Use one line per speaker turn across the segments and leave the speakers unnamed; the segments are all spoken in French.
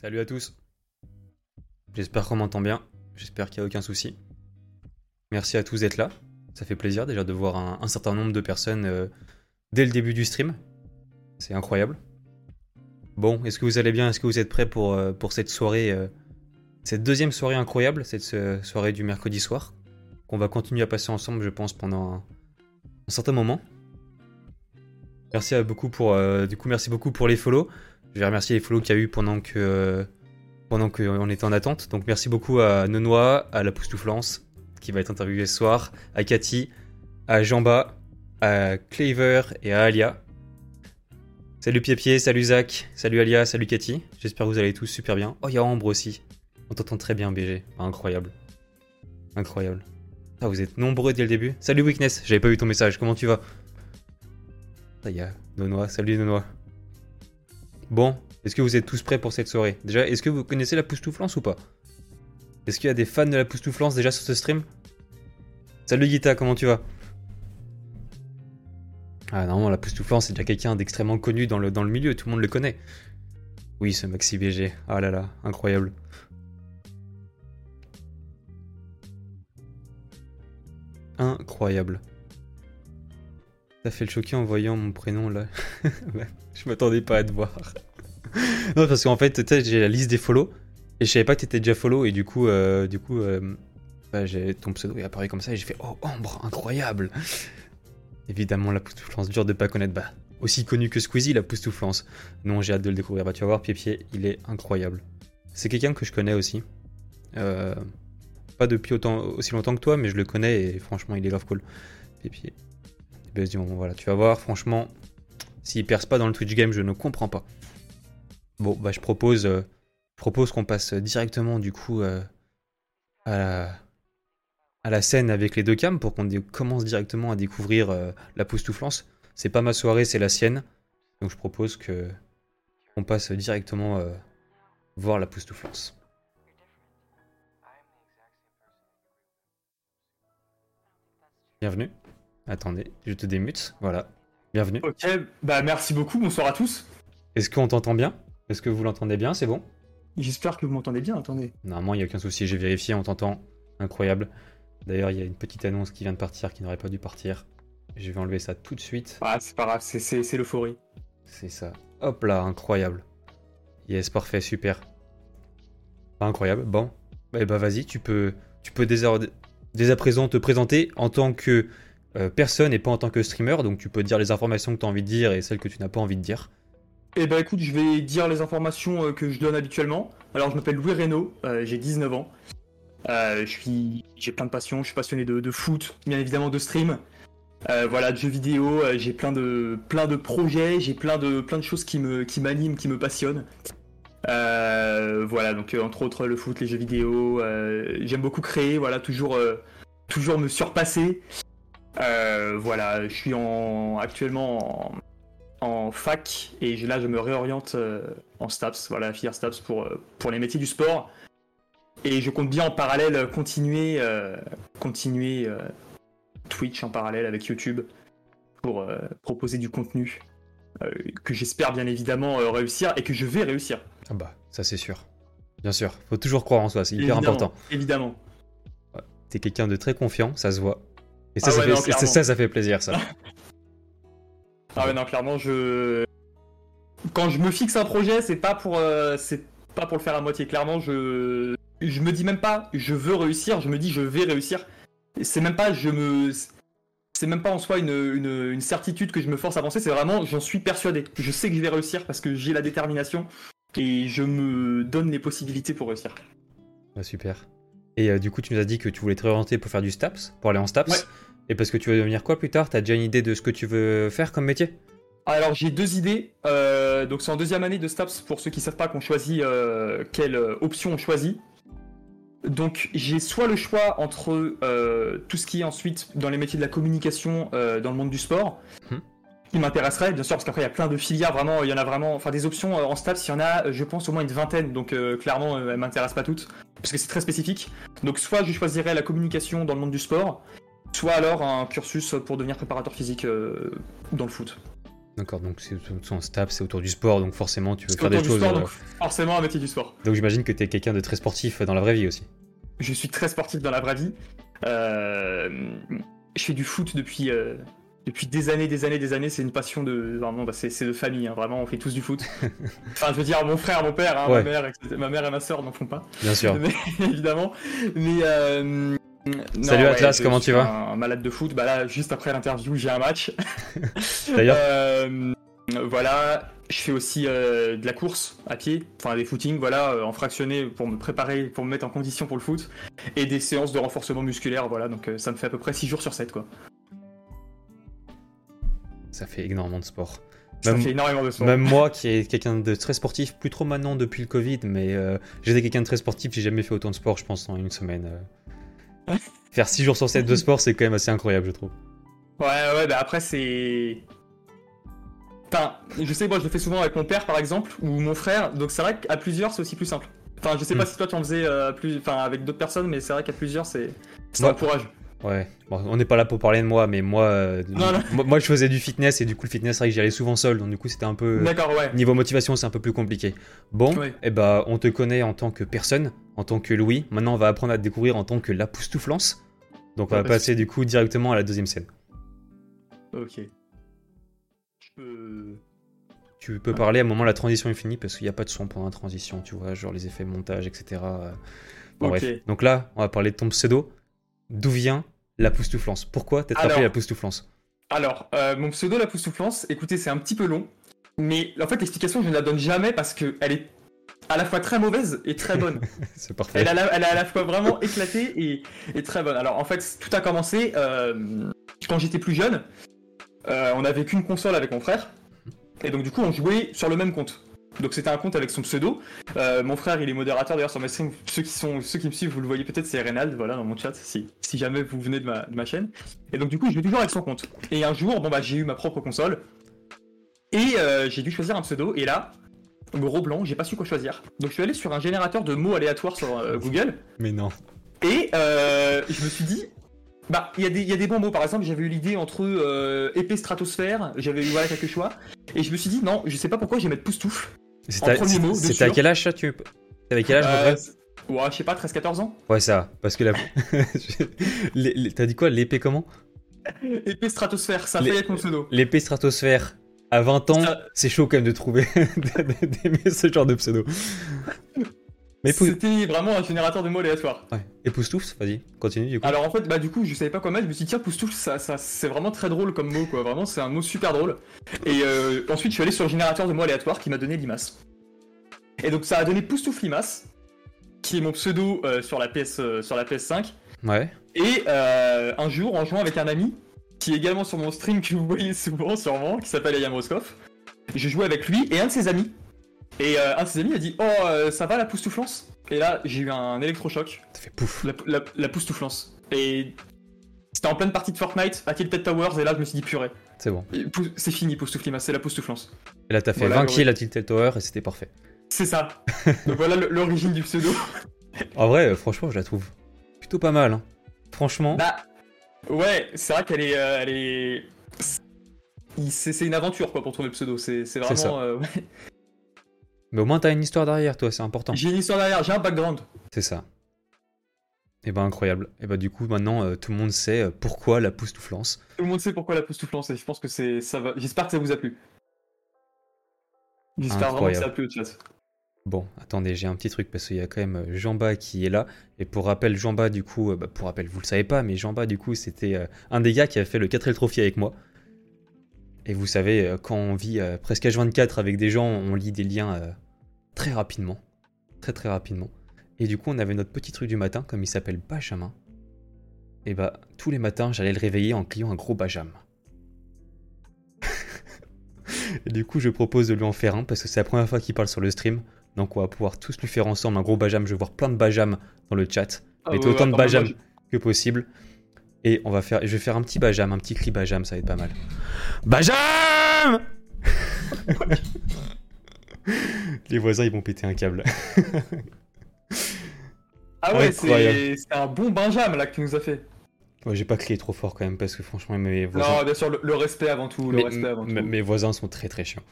Salut à tous. J'espère qu'on m'entend bien. J'espère qu'il n'y a aucun souci. Merci à tous d'être là. Ça fait plaisir déjà de voir un, certain nombre de personnes euh, dès le début du stream. C'est incroyable. Bon, est-ce que vous allez bien? Est-ce que vous êtes prêts pour, euh, pour cette soirée euh, Cette deuxième soirée incroyable, cette soirée du mercredi soir Qu'on va continuer à passer ensemble, je pense, pendant un, certain moment? Merci à beaucoup pour, du coup, merci beaucoup pour les follow. Je vais remercier les follow qu'il y a eu pendant que euh, pendant qu'on était en attente. Donc merci beaucoup à Nenois, à la Poustouflance qui va être interviewée ce soir, à Cathy, à Jamba, à Claver et à Alia. Salut Pied salut Zach, salut Alia, salut Cathy. J'espère que vous allez tous super bien. Oh, il y a Ambre aussi. On t'entend très bien, BG. Ah, incroyable. Incroyable. Ah, vous êtes nombreux dès le début. Salut Weakness, j'avais pas vu ton message. Comment tu vas? Il y a Nonois. Salut Nonois. Bon, est-ce que vous êtes tous prêts pour cette soirée? Déjà, est-ce que vous connaissez la Poustouflance ou pas? Est-ce qu'il y a des fans de la Poustouflance déjà sur ce stream? Salut Guita, comment tu vas? Ah normalement la Poustouflance c'est déjà quelqu'un d'extrêmement connu dans le, dans le milieu, tout le monde le connaît. Oui, ce Maxi BG. Ah là là, incroyable. Incroyable. T'as fait le choquer en voyant mon prénom là. je m'attendais pas à te voir. non, parce qu'en fait, tu j'ai la liste des follow et je savais pas que t'étais déjà follow et du coup, euh, du coup, euh, bah, j'ai ton pseudo est apparu comme ça et j'ai fait oh Ambre, incroyable. Évidemment, la poustouflance dure de pas connaître. Bah, aussi connu que Squeezie, la poustouflance. Non, j'ai hâte de le découvrir. Bah, tu vas voir, Pied il est incroyable. C'est quelqu'un que je connais aussi. Euh, pas depuis autant, aussi longtemps que toi, mais je le connais et franchement, il est love cool. Pied Buzz Dion, voilà, tu vas voir, franchement, s'il perce pas dans le Twitch game, je ne comprends pas. Bon, bah, je propose, euh, je propose qu'on passe directement du coup euh, à, la, à la scène avec les deux cams pour qu'on commence directement à découvrir euh, la poustouflance. C'est pas ma soirée, c'est la sienne. Donc je propose que qu'on passe directement euh, voir la poustouflance. Bienvenue. Attendez, je te démute. Voilà. Bienvenue.
Ok, bah merci beaucoup, bonsoir à tous.
Est-ce qu'on t'entend bien? Est-ce que vous l'entendez bien C'est bon?
J'espère que vous m'entendez bien, attendez.
Normalement, il n'y a aucun souci. J'ai vérifié, on t'entend. Incroyable. D'ailleurs, il y a une petite annonce qui vient de partir qui n'aurait pas dû partir. Je vais enlever ça tout de suite.
Ah, c'est pas grave, c'est- l'euphorie.
C'est ça. Hop là, incroyable. Yes, parfait, super. Pas incroyable. Bon. Bah, bah vas-y, tu peux, tu peux dès à, dès à présent te présenter en tant que euh, personne et pas en tant que streamer. Donc tu peux dire les informations que tu as envie de dire et celles que tu n'as pas envie de dire.
Eh bah écoute, je vais dire les informations euh, que je donne habituellement. Alors je m'appelle Louis Reynaud, euh, j'ai 19 ans. Euh, je suis, j'ai plein de passions, je suis passionné de, foot, bien évidemment de stream. Voilà, de jeux vidéo, j'ai plein de, plein de projets, j'ai plein de, plein de choses qui me, qui m'animent, qui me passionnent. Voilà, donc entre autres le foot, les jeux vidéo. j'aime beaucoup créer, voilà, toujours, toujours me surpasser. Voilà, je suis en, actuellement en, en fac et là je me réoriente euh, en STAPS, voilà, filière STAPS pour, euh, pour les métiers du sport. Et je compte bien en parallèle continuer, euh, continuer euh, Twitch en parallèle avec YouTube pour euh, proposer du contenu que j'espère bien évidemment réussir et que je vais réussir.
Ah bah, ça c'est sûr. Bien sûr. Faut toujours croire en soi, c'est hyper
Évidemment,
important.
Évidemment.
T'es quelqu'un de très confiant, ça se voit. Et ça,
Ah
ça, fait,
non,
ça, ça fait plaisir, ça.
Ah ouais, non, clairement, je. Quand je me fixe un projet, c'est pas pour, euh, c'est pas pour le faire à moitié. Clairement, je, je me dis même pas, je veux réussir. Je me dis, je vais réussir. C'est même pas, je me, c'est même pas en soi une, une, une certitude que je me force à penser. C'est vraiment, j'en suis persuadé. Je sais que je vais réussir parce que j'ai la détermination et je me donne les possibilités pour réussir.
Bah, super. Et euh, du coup, tu nous as dit que tu voulais te réorienter pour faire du STAPS, pour aller en STAPS.
Ouais.
Et parce que tu veux devenir quoi plus tard? T'as déjà une idée de ce que tu veux faire comme métier?
Alors j'ai deux idées. Euh, donc c'est en deuxième année de STAPS pour ceux qui savent pas qu'on choisit euh, quelle euh, option on choisit. Donc j'ai soit le choix entre euh, tout ce qui est ensuite dans les métiers de la communication dans le monde du sport,
Mhm.
qui m'intéresserait bien sûr parce qu'après il y a plein de filières vraiment, il y en a vraiment, enfin des options en STAPS, il y en a je pense au moins une vingtaine, donc clairement elles m'intéressent pas toutes parce que c'est très spécifique. Donc soit je choisirais la communication dans le monde du sport, soit alors un cursus pour devenir préparateur physique euh, dans le foot.
D'accord, donc c'est son staff, c'est autour du sport, donc forcément tu veux faire des choses.
sport,
euh,
donc forcément un métier du sport.
Donc j'imagine que t'es quelqu'un de très sportif dans la vraie vie aussi.
Je suis très sportif dans la vraie vie. Euh, je fais du foot depuis, euh, depuis des années, des années, des années. C'est une passion de. Vraiment, bah, c'est de famille. hein. Vraiment, on fait tous du foot. enfin, je veux dire, mon frère, mon père, hein,
Ouais.
ma, mère, ma mère et ma soeur n'en font pas.
Bien sûr.
Mais, évidemment. Mais. euh, non,
Salut Atlas, comment tu vas
Un malade de foot. Bah là, juste après l'interview, j'ai un match.
D'ailleurs,
Euh, voilà, je fais aussi euh, de la course à pied, enfin des footings, voilà, euh, en fractionné pour me préparer, pour me mettre en condition pour le foot, et des séances de renforcement musculaire, voilà, donc ça me fait à peu près 6 jours sur 7, quoi.
ça fait énormément de sport.
Ça
Même-
fait énormément de sport.
Même moi qui est quelqu'un de très sportif, plus trop maintenant depuis le Covid, mais j'étais quelqu'un de très sportif, j'ai jamais fait autant de sport, je pense, en une semaine. Faire 6 jours sur 7 de sport, c'est quand même assez incroyable, je trouve.
Ouais, ouais, bah après c'est. Enfin, je sais, moi je le fais souvent avec mon père par exemple, ou mon frère, donc c'est vrai qu'à plusieurs c'est aussi plus simple. Enfin, je sais pas
Mm.
si toi tu en faisais euh, plus... enfin, avec d'autres personnes, mais c'est vrai qu'à plusieurs c'est. Ça
Ouais.
encourage.
Ouais, bon, on n'est pas là pour parler de moi, mais moi, euh,
Non, non.
moi, moi, je faisais du fitness et du coup le fitness, c'est vrai que j'y allais souvent seul, donc du coup c'était un peu...
D'accord, ouais.
Niveau motivation, c'est un peu plus compliqué. Bon,
Ouais.
eh ben, on te connaît en tant que personne, en tant que Louis. Maintenant, on va apprendre à te découvrir en tant que la Poustouflance. Donc, on
Ouais,
va passer du coup directement à la deuxième scène.
Ok. Je peux.
Tu peux parler à un moment la transition est finie parce qu'il n'y a pas de son pendant la transition, tu vois, genre les effets montage, etc. Bon, bref. Donc là, on va parler de ton pseudo. D'où vient la Poustouflance Pourquoi
Alors-
appelé la Poustouflance
Alors, euh, mon pseudo, la poustouflance, écoutez, c'est un petit peu long, mais en fait, l'explication, je ne la donne jamais parce que elle est à la fois très mauvaise et très bonne.
C'est parfait.
elle, a la- elle est à la fois vraiment éclatée et, et très bonne. Alors, en fait, tout a commencé euh, quand j'étais plus jeune. euh, on n'avait qu'une console avec mon frère, et donc du coup, on jouait sur le même compte. Donc c'était un compte avec son pseudo. Euh, mon frère, il est modérateur d'ailleurs sur ma stream. Ceux qui sont, ceux qui me suivent, vous le voyez peut-être, c'est Reynald, voilà, dans mon chat, si, si jamais vous venez de ma, de ma chaîne. Et donc du coup, je vais toujours avec son compte. Et un jour, bon bah, j'ai eu ma propre console et euh, j'ai dû choisir un pseudo. Et là, gros blanc, j'ai pas su quoi choisir. Donc je suis allé sur un générateur de mots aléatoires sur euh, Google
Mais non.
et euh, je me suis dit. Bah, il y, a des- il y a des bons mots. Par exemple, j'avais eu l'idée entre euh, épée stratosphère, j'avais eu voilà quelques choix, et je me suis dit non, je sais pas pourquoi je vais mettre poustoufle.
C'était à,
sûr.
quel âge ça tu... T'avais quel âge
Euh, ouais, je sais pas, 13-14 ans.
Ouais, ça. Parce que la. Les- les- T'as dit quoi L'épée comment?
Épée stratosphère, ça fait être mon pseudo.
L'épée stratosphère. À 20 ans,
Ça-
c'est chaud quand même de trouver, d'aimer ce genre de pseudo. Mais.
C'était vraiment un générateur de mots aléatoires.
Ouais. Et Poustouf, vas-y, continue du coup.
Alors en fait, bah du coup, je savais pas quoi mettre, je me suis dit tiens, poustoufle, ça, ça, c'est vraiment très drôle comme mot, quoi. Vraiment, c'est un mot super drôle. Et euh, ensuite, je suis allé sur le générateur de mots aléatoires qui m'a donné limace. Et donc ça a donné poustoufle limace, qui est mon pseudo euh, sur, la PS, euh, sur la PS5.
Ouais.
Et un jour, en jouant avec un ami, qui est également sur mon stream que vous voyez souvent sûrement, qui s'appelle Ayam Roscoff, je jouais avec lui et un de ses amis. Et euh, un de ses amis a dit Oh, euh, ça va la poustouflance? Et là, j'ai eu un électrochoc,
Ça fait pouf.
la, la, la poustouflance. Et c'était en pleine partie de Fortnite, à Tilted Towers, et là, je me suis dit Purée,
C'est bon.
C'est fini, poustouflimas, c'est la poustouflance.
Et là, t'as fait
Voilà,
20
ouais.
kills à Tilted Tower et c'était parfait.
C'est ça. Donc voilà l'origine du pseudo.
En vrai, euh, franchement, je la trouve plutôt pas mal. hein. Franchement,
Bah, ouais, c'est vrai qu'elle est. euh, elle est... C'est une aventure quoi pour trouver le pseudo, c'est vraiment. euh, ouais.
Mais au moins t'as une histoire derrière toi, c'est important.
J'ai une histoire derrière, j'ai un background.
C'est ça. Et ben incroyable. Et ben du coup, maintenant, euh, tout le monde sait euh, pourquoi la poustouflance.
Tout le monde sait pourquoi la poustouflance et je pense que c'est ça va. J'espère que ça vous a plu. J'espère vraiment que ça a plu au chat.
Bon, attendez, j'ai un petit truc parce qu'il y a quand même euh, Jamba qui est là. Et pour rappel, Jamba, du coup, euh, bah, pour rappel, vous le savez pas, mais Jamba, du coup, c'était euh, un des gars qui a fait le 4L Trophy avec moi. Et vous savez, euh, quand on vit euh, presque H24 avec des gens, on lit des liens euh, très rapidement. Très très rapidement. Et du coup, on avait notre petit truc du matin, comme il s'appelle Benjamin. Et bah, tous les matins, j'allais le réveiller en cliant un gros Benjamin. Et du coup, je propose de lui en faire un parce que c'est la première fois qu'il parle sur le stream. Donc, on va pouvoir tous lui faire ensemble un gros Bajam. Je vais voir plein de Bajam dans le chat.
Ah,
Mettez
ouais,
autant de Bajam que possible. Et on va faire, je vais faire un petit Bajam, un petit cri Bajam, ça va être pas mal. Bajam Les voisins, ils vont péter un câble.
Ah ouais, c'est un bon Benjamin là que tu nous as fait.
Ouais, j'ai pas crié trop fort quand même parce que franchement mes voisins,
Non, bien sûr, le, le respect avant tout. Le
mes,
respect avant tout.
mes voisins sont très très chiants.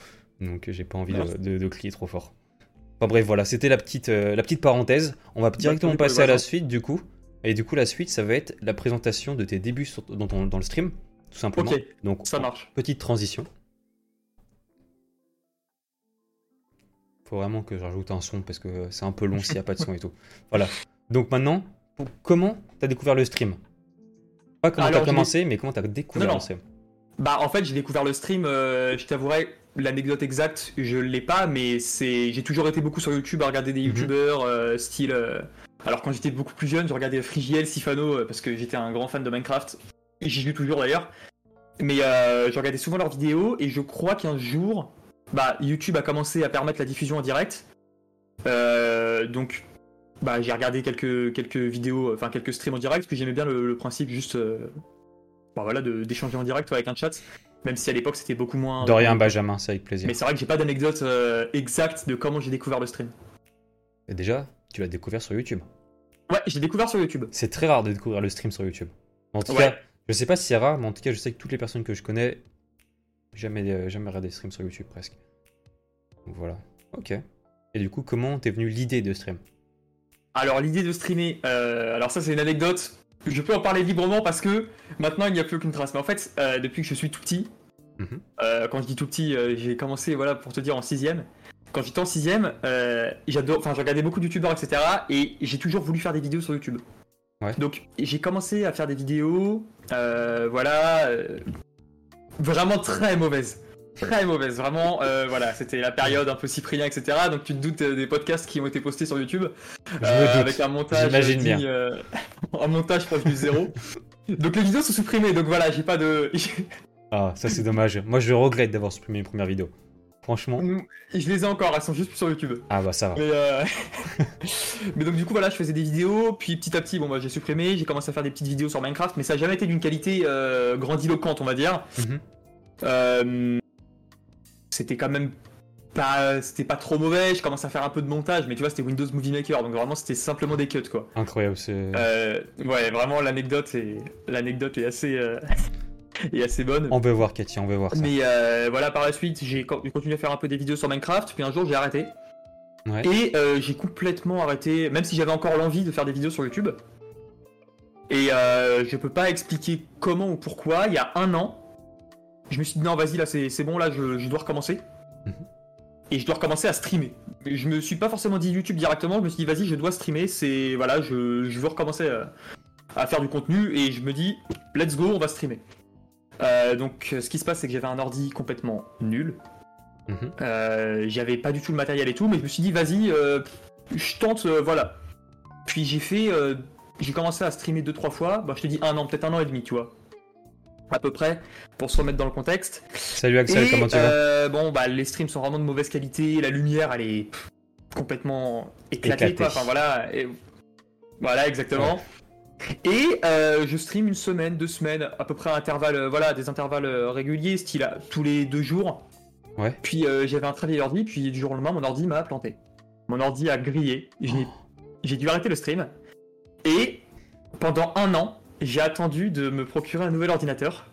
Donc j'ai pas envie de,
Merci.
de- de crier trop fort. Enfin bref, voilà, c'était la petite, euh, la petite parenthèse. On va directement
pour les
passer à la suite du coup. Et du coup, la suite, ça va être la présentation de tes débuts sur- dans, ton- dans le stream, tout simplement.
Ok,
Donc,
ça marche.
petite transition. Faut vraiment que je rajoute un son parce que c'est un peu long s'il n'y a pas de son et tout. Voilà. Donc maintenant, comment t'as découvert le stream? Pas comment t'as commencé, mais comment t'as découvert
Non, non.
le stream?
Bah en fait j'ai découvert le stream, euh, je t'avouerai l'anecdote exacte je l'ai pas mais c'est j'ai toujours été beaucoup sur YouTube à regarder des
Mhm.
youtubeurs euh, style euh, alors quand j'étais beaucoup plus jeune je regardais Frigiel, Sifano euh, parce que j'étais un grand fan de Minecraft et j'y joue toujours d'ailleurs mais euh, je regardais souvent leurs vidéos et je crois qu'un jour bah YouTube a commencé à permettre la diffusion en direct Euh, donc bah j'ai regardé quelques quelques vidéos enfin quelques streams en direct parce que j'aimais bien le, le principe juste euh, bah voilà, d'échanger en direct avec un chat, même si à l'époque c'était beaucoup moins.
De rien, Benjamin, c'est avec plaisir.
Mais c'est vrai que j'ai pas d'anecdote exacte de comment j'ai découvert le stream.
Et déjà, tu l'as découvert sur YouTube.
Ouais, j'ai découvert sur YouTube.
C'est très rare de découvrir le stream sur YouTube. En tout
Ouais.
cas, je sais pas si c'est rare, mais en tout cas, je sais que toutes les personnes que je connais, jamais, euh, jamais regardé des streams sur YouTube presque. Donc voilà. Ok. Et du coup, comment t'es venu l'idée de stream?
Alors l'idée de streamer, euh, alors ça c'est une anecdote. Je peux en parler librement parce que maintenant il n'y a plus aucune trace. Mais en fait, euh, depuis que je suis tout petit,
Mhm.
euh, quand je dis tout petit, euh, j'ai commencé, voilà, pour te dire en sixième. Quand j'étais en sixième, euh, j'adore, enfin, je regardais beaucoup de youtubeurs, etc. Et j'ai toujours voulu faire des vidéos sur YouTube.
Ouais.
Donc j'ai commencé à faire des vidéos, euh, voilà, euh, vraiment très mauvaises. Très mauvaise, vraiment, euh, voilà, c'était la période un peu Cyprien, etc. Donc tu te doutes des podcasts qui ont été postés sur YouTube. Avec un montage
J'imagine
digne,
bien.
euh, un montage proche du zéro. donc les vidéos sont supprimées, donc voilà, j'ai pas de.
Ah, ça c'est dommage. Moi, je regrette d'avoir supprimé mes premières vidéos. Franchement.
je les ai encore, elles sont juste plus sur YouTube.
Ah bah ça va.
Mais, euh, mais donc du coup voilà, je faisais des vidéos, puis petit à petit, bon bah j'ai supprimé, j'ai commencé à faire des petites vidéos sur Minecraft, mais ça n'a jamais été d'une qualité euh, grandiloquente, on va dire.
Mhm.
Euh, c'était quand même pas, c'était pas trop mauvais. Je commençais à faire un peu de montage, mais tu vois, c'était Windows Movie Maker, donc vraiment c'était simplement des cuts quoi.
Incroyable. C'est...
Ouais, vraiment l'anecdote est l'anecdote est assez est assez bonne.
On veut voir, Katia, on veut voir ça.
Mais euh, voilà, par la suite, j'ai co- j'ai continué à faire un peu des vidéos sur Minecraft, puis un jour j'ai arrêté.
Ouais.
Et euh, j'ai complètement arrêté, même si j'avais encore l'envie de faire des vidéos sur YouTube. Et euh, je peux pas expliquer comment ou pourquoi, il y a un an, je me suis dit non, vas-y, là c'est bon, là je, je dois recommencer.
Mhm.
Et je dois recommencer à streamer. Je me suis pas forcément dit YouTube directement, je me suis dit vas-y, je dois streamer, c'est. Voilà, je, je veux recommencer euh, à faire du contenu et je me dis let's go, on va streamer. Euh, donc euh, ce qui se passe, c'est que j'avais un ordi complètement nul.
Mhm.
Euh, j'avais pas du tout le matériel et tout, mais je me suis dit, vas-y, euh, je tente, voilà. Puis j'ai fait, j'ai commencé à streamer deux trois fois. Bah, je te dis un an, peut-être un an et demi, tu vois, à peu près, pour se remettre dans le contexte.
Salut Axel,
et
comment tu vas
bon, bah les streams sont vraiment de mauvaise qualité, la lumière, elle est pff, complètement éclatée, quoi. Enfin voilà, et- voilà exactement. Et euh, je stream une semaine, deux semaines, à peu près à intervalles, euh, voilà, des intervalles euh, réguliers, style à- tous les deux jours.
Ouais.
Puis euh, j'avais un très vieil ordi, puis du jour au lendemain, mon ordi m'a planté. Mon ordi a grillé. J'ai dû arrêter le stream. Et pendant un an, j'ai attendu de me procurer un nouvel ordinateur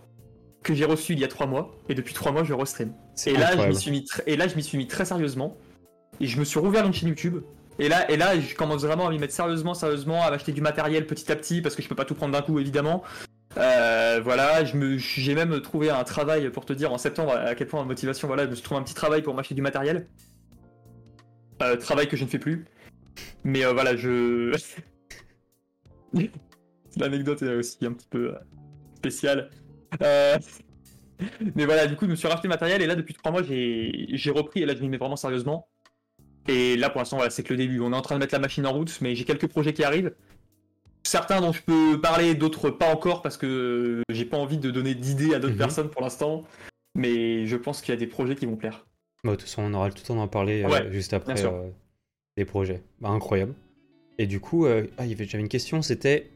que j'ai reçu il y a trois mois. Et depuis trois mois, je restream. Et là, je
incroyable.
m'y suis mis tr- et là, je m'y suis mis très sérieusement. Et je me suis rouvert une chaîne YouTube. Et là, et là, je commence vraiment à m'y mettre sérieusement, sérieusement, à m'acheter du matériel petit à petit, parce que je peux pas tout prendre d'un coup, évidemment. Euh, voilà, j'ai même trouvé un travail pour te dire en septembre à quel point ma motivation, voilà, je me suis trouvé un petit travail pour m'acheter du matériel. Euh, travail que je ne fais plus. Mais euh, voilà, je. L'anecdote est aussi un petit peu spéciale. Mais voilà, du coup, je me suis racheté le matériel et là, depuis trois mois, j'ai repris et là, je m'y mets vraiment sérieusement. Et là, pour l'instant, voilà, c'est que le début. On est en train de mettre la machine en route, mais j'ai quelques projets qui arrivent. Certains dont je peux parler, d'autres pas encore parce que j'ai pas envie de donner d'idées à d'autres
Mhm.
personnes pour l'instant. Mais je pense qu'il y a des projets qui vont plaire.
Bah, de toute façon, on aura le temps d'en parler euh, juste après euh, des projets. Bah, incroyable. Et du coup, euh, ah, j'avais une question, c'était...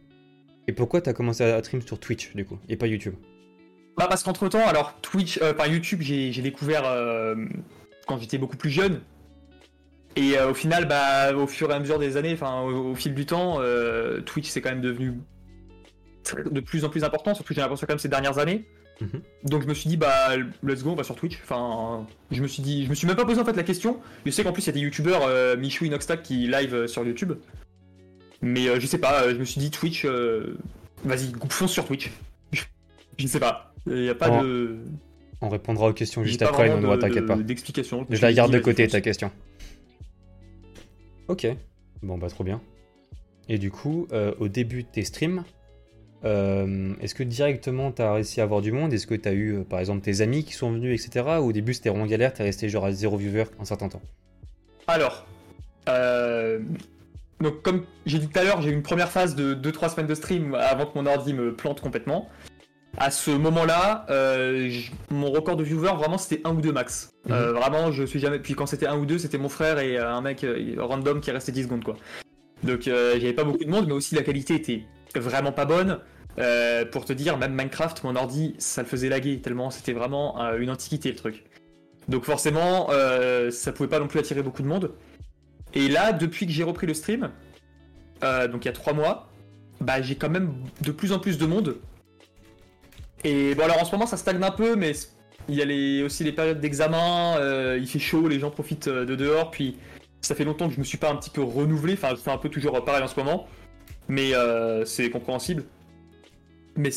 Et pourquoi t'as commencé à stream sur Twitch, du coup, et pas YouTube?
Bah parce qu'entre temps, alors Twitch, euh, par YouTube, j'ai j'ai découvert euh, quand j'étais beaucoup plus jeune. Et euh, au final, bah, au fur et à mesure des années, enfin au, au fil du temps, euh, Twitch c'est quand même devenu de plus en plus important, surtout j'ai l'impression quand même ces dernières années.
Mhm.
Donc je me suis dit bah let's go, on va sur Twitch. Enfin, je me suis dit, je me suis même pas posé en fait la question. Je sais qu'en plus il y a des youtubeurs euh, Michou Inoxtag qui live euh, sur YouTube. Mais je sais pas, je me suis dit Twitch, vas-y, fonce sur Twitch. je sais pas, il y a pas
Oh,
de.
On répondra aux questions juste après,
de-
t'inquiète pas.
D'explication.
Je la garde de côté, ta question. Ok, bon bah trop bien. Et du coup, euh, au début de tes streams, euh, est-ce que directement t'as réussi à avoir du monde? Est-ce que t'as eu euh, par exemple tes amis qui sont venus, etc. Ou au début c'était vraiment galère, t'es resté genre à zéro viewer un certain temps?
Alors, donc comme j'ai dit tout à l'heure, j'ai eu une première phase de 2-3 semaines de stream avant que mon ordi me plante complètement. À ce moment-là, euh, mon record de viewers, vraiment, c'était un ou deux max. Euh, vraiment, je suis jamais. Puis quand c'était un ou deux, c'était mon frère et euh, un mec random qui restait 10 secondes, quoi. Donc, j'avais pas beaucoup de monde, mais aussi la qualité était vraiment pas bonne. Pour te dire, même Minecraft, mon ordi, ça le faisait laguer tellement c'était vraiment une antiquité le truc. Donc forcément, ça pouvait pas non plus attirer beaucoup de monde. Et là, depuis que j'ai repris le stream, euh, donc il y a trois mois, bah j'ai quand même de plus en plus de monde. Et bon alors en ce moment ça stagne un peu, mais il y a les, aussi les périodes d'examen, euh, il fait chaud, les gens profitent euh, de dehors, puis ça fait longtemps que je me suis pas un petit peu renouvelé, enfin je fais un peu toujours pareil en ce moment, mais euh, c'est compréhensible. Mais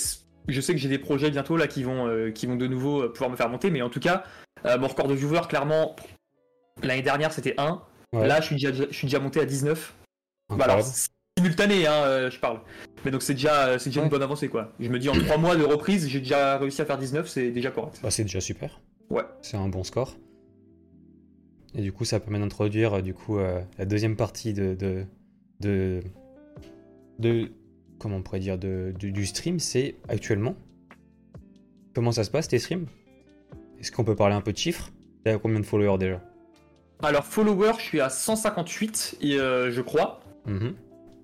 je sais que j'ai des projets bientôt là qui vont, euh, qui vont de nouveau euh, pouvoir me faire monter, mais en tout cas, euh, mon record de viewers, clairement, l'année dernière c'était 1.
Ouais.
Là, je suis, déjà, je suis déjà monté à 19. Bah alors, simultané, hein, euh, je parle. Mais donc c'est déjà, c'est déjà
Ouais.
une bonne avancée, quoi. Je me dis, en 3 mois de reprise, j'ai déjà réussi à faire 19, c'est déjà correct.
Bah, c'est déjà super.
Ouais.
C'est un bon score. Et du coup, ça permet d'introduire euh, du coup euh, la deuxième partie de de, de de- comment on pourrait dire de, du- du stream, c'est actuellement. Comment ça se passe tes streams? Est-ce qu'on peut parler un peu de chiffres? T'as combien de followers déjà?
Alors, follower, je suis à 158, et, euh, je crois.
Mhm.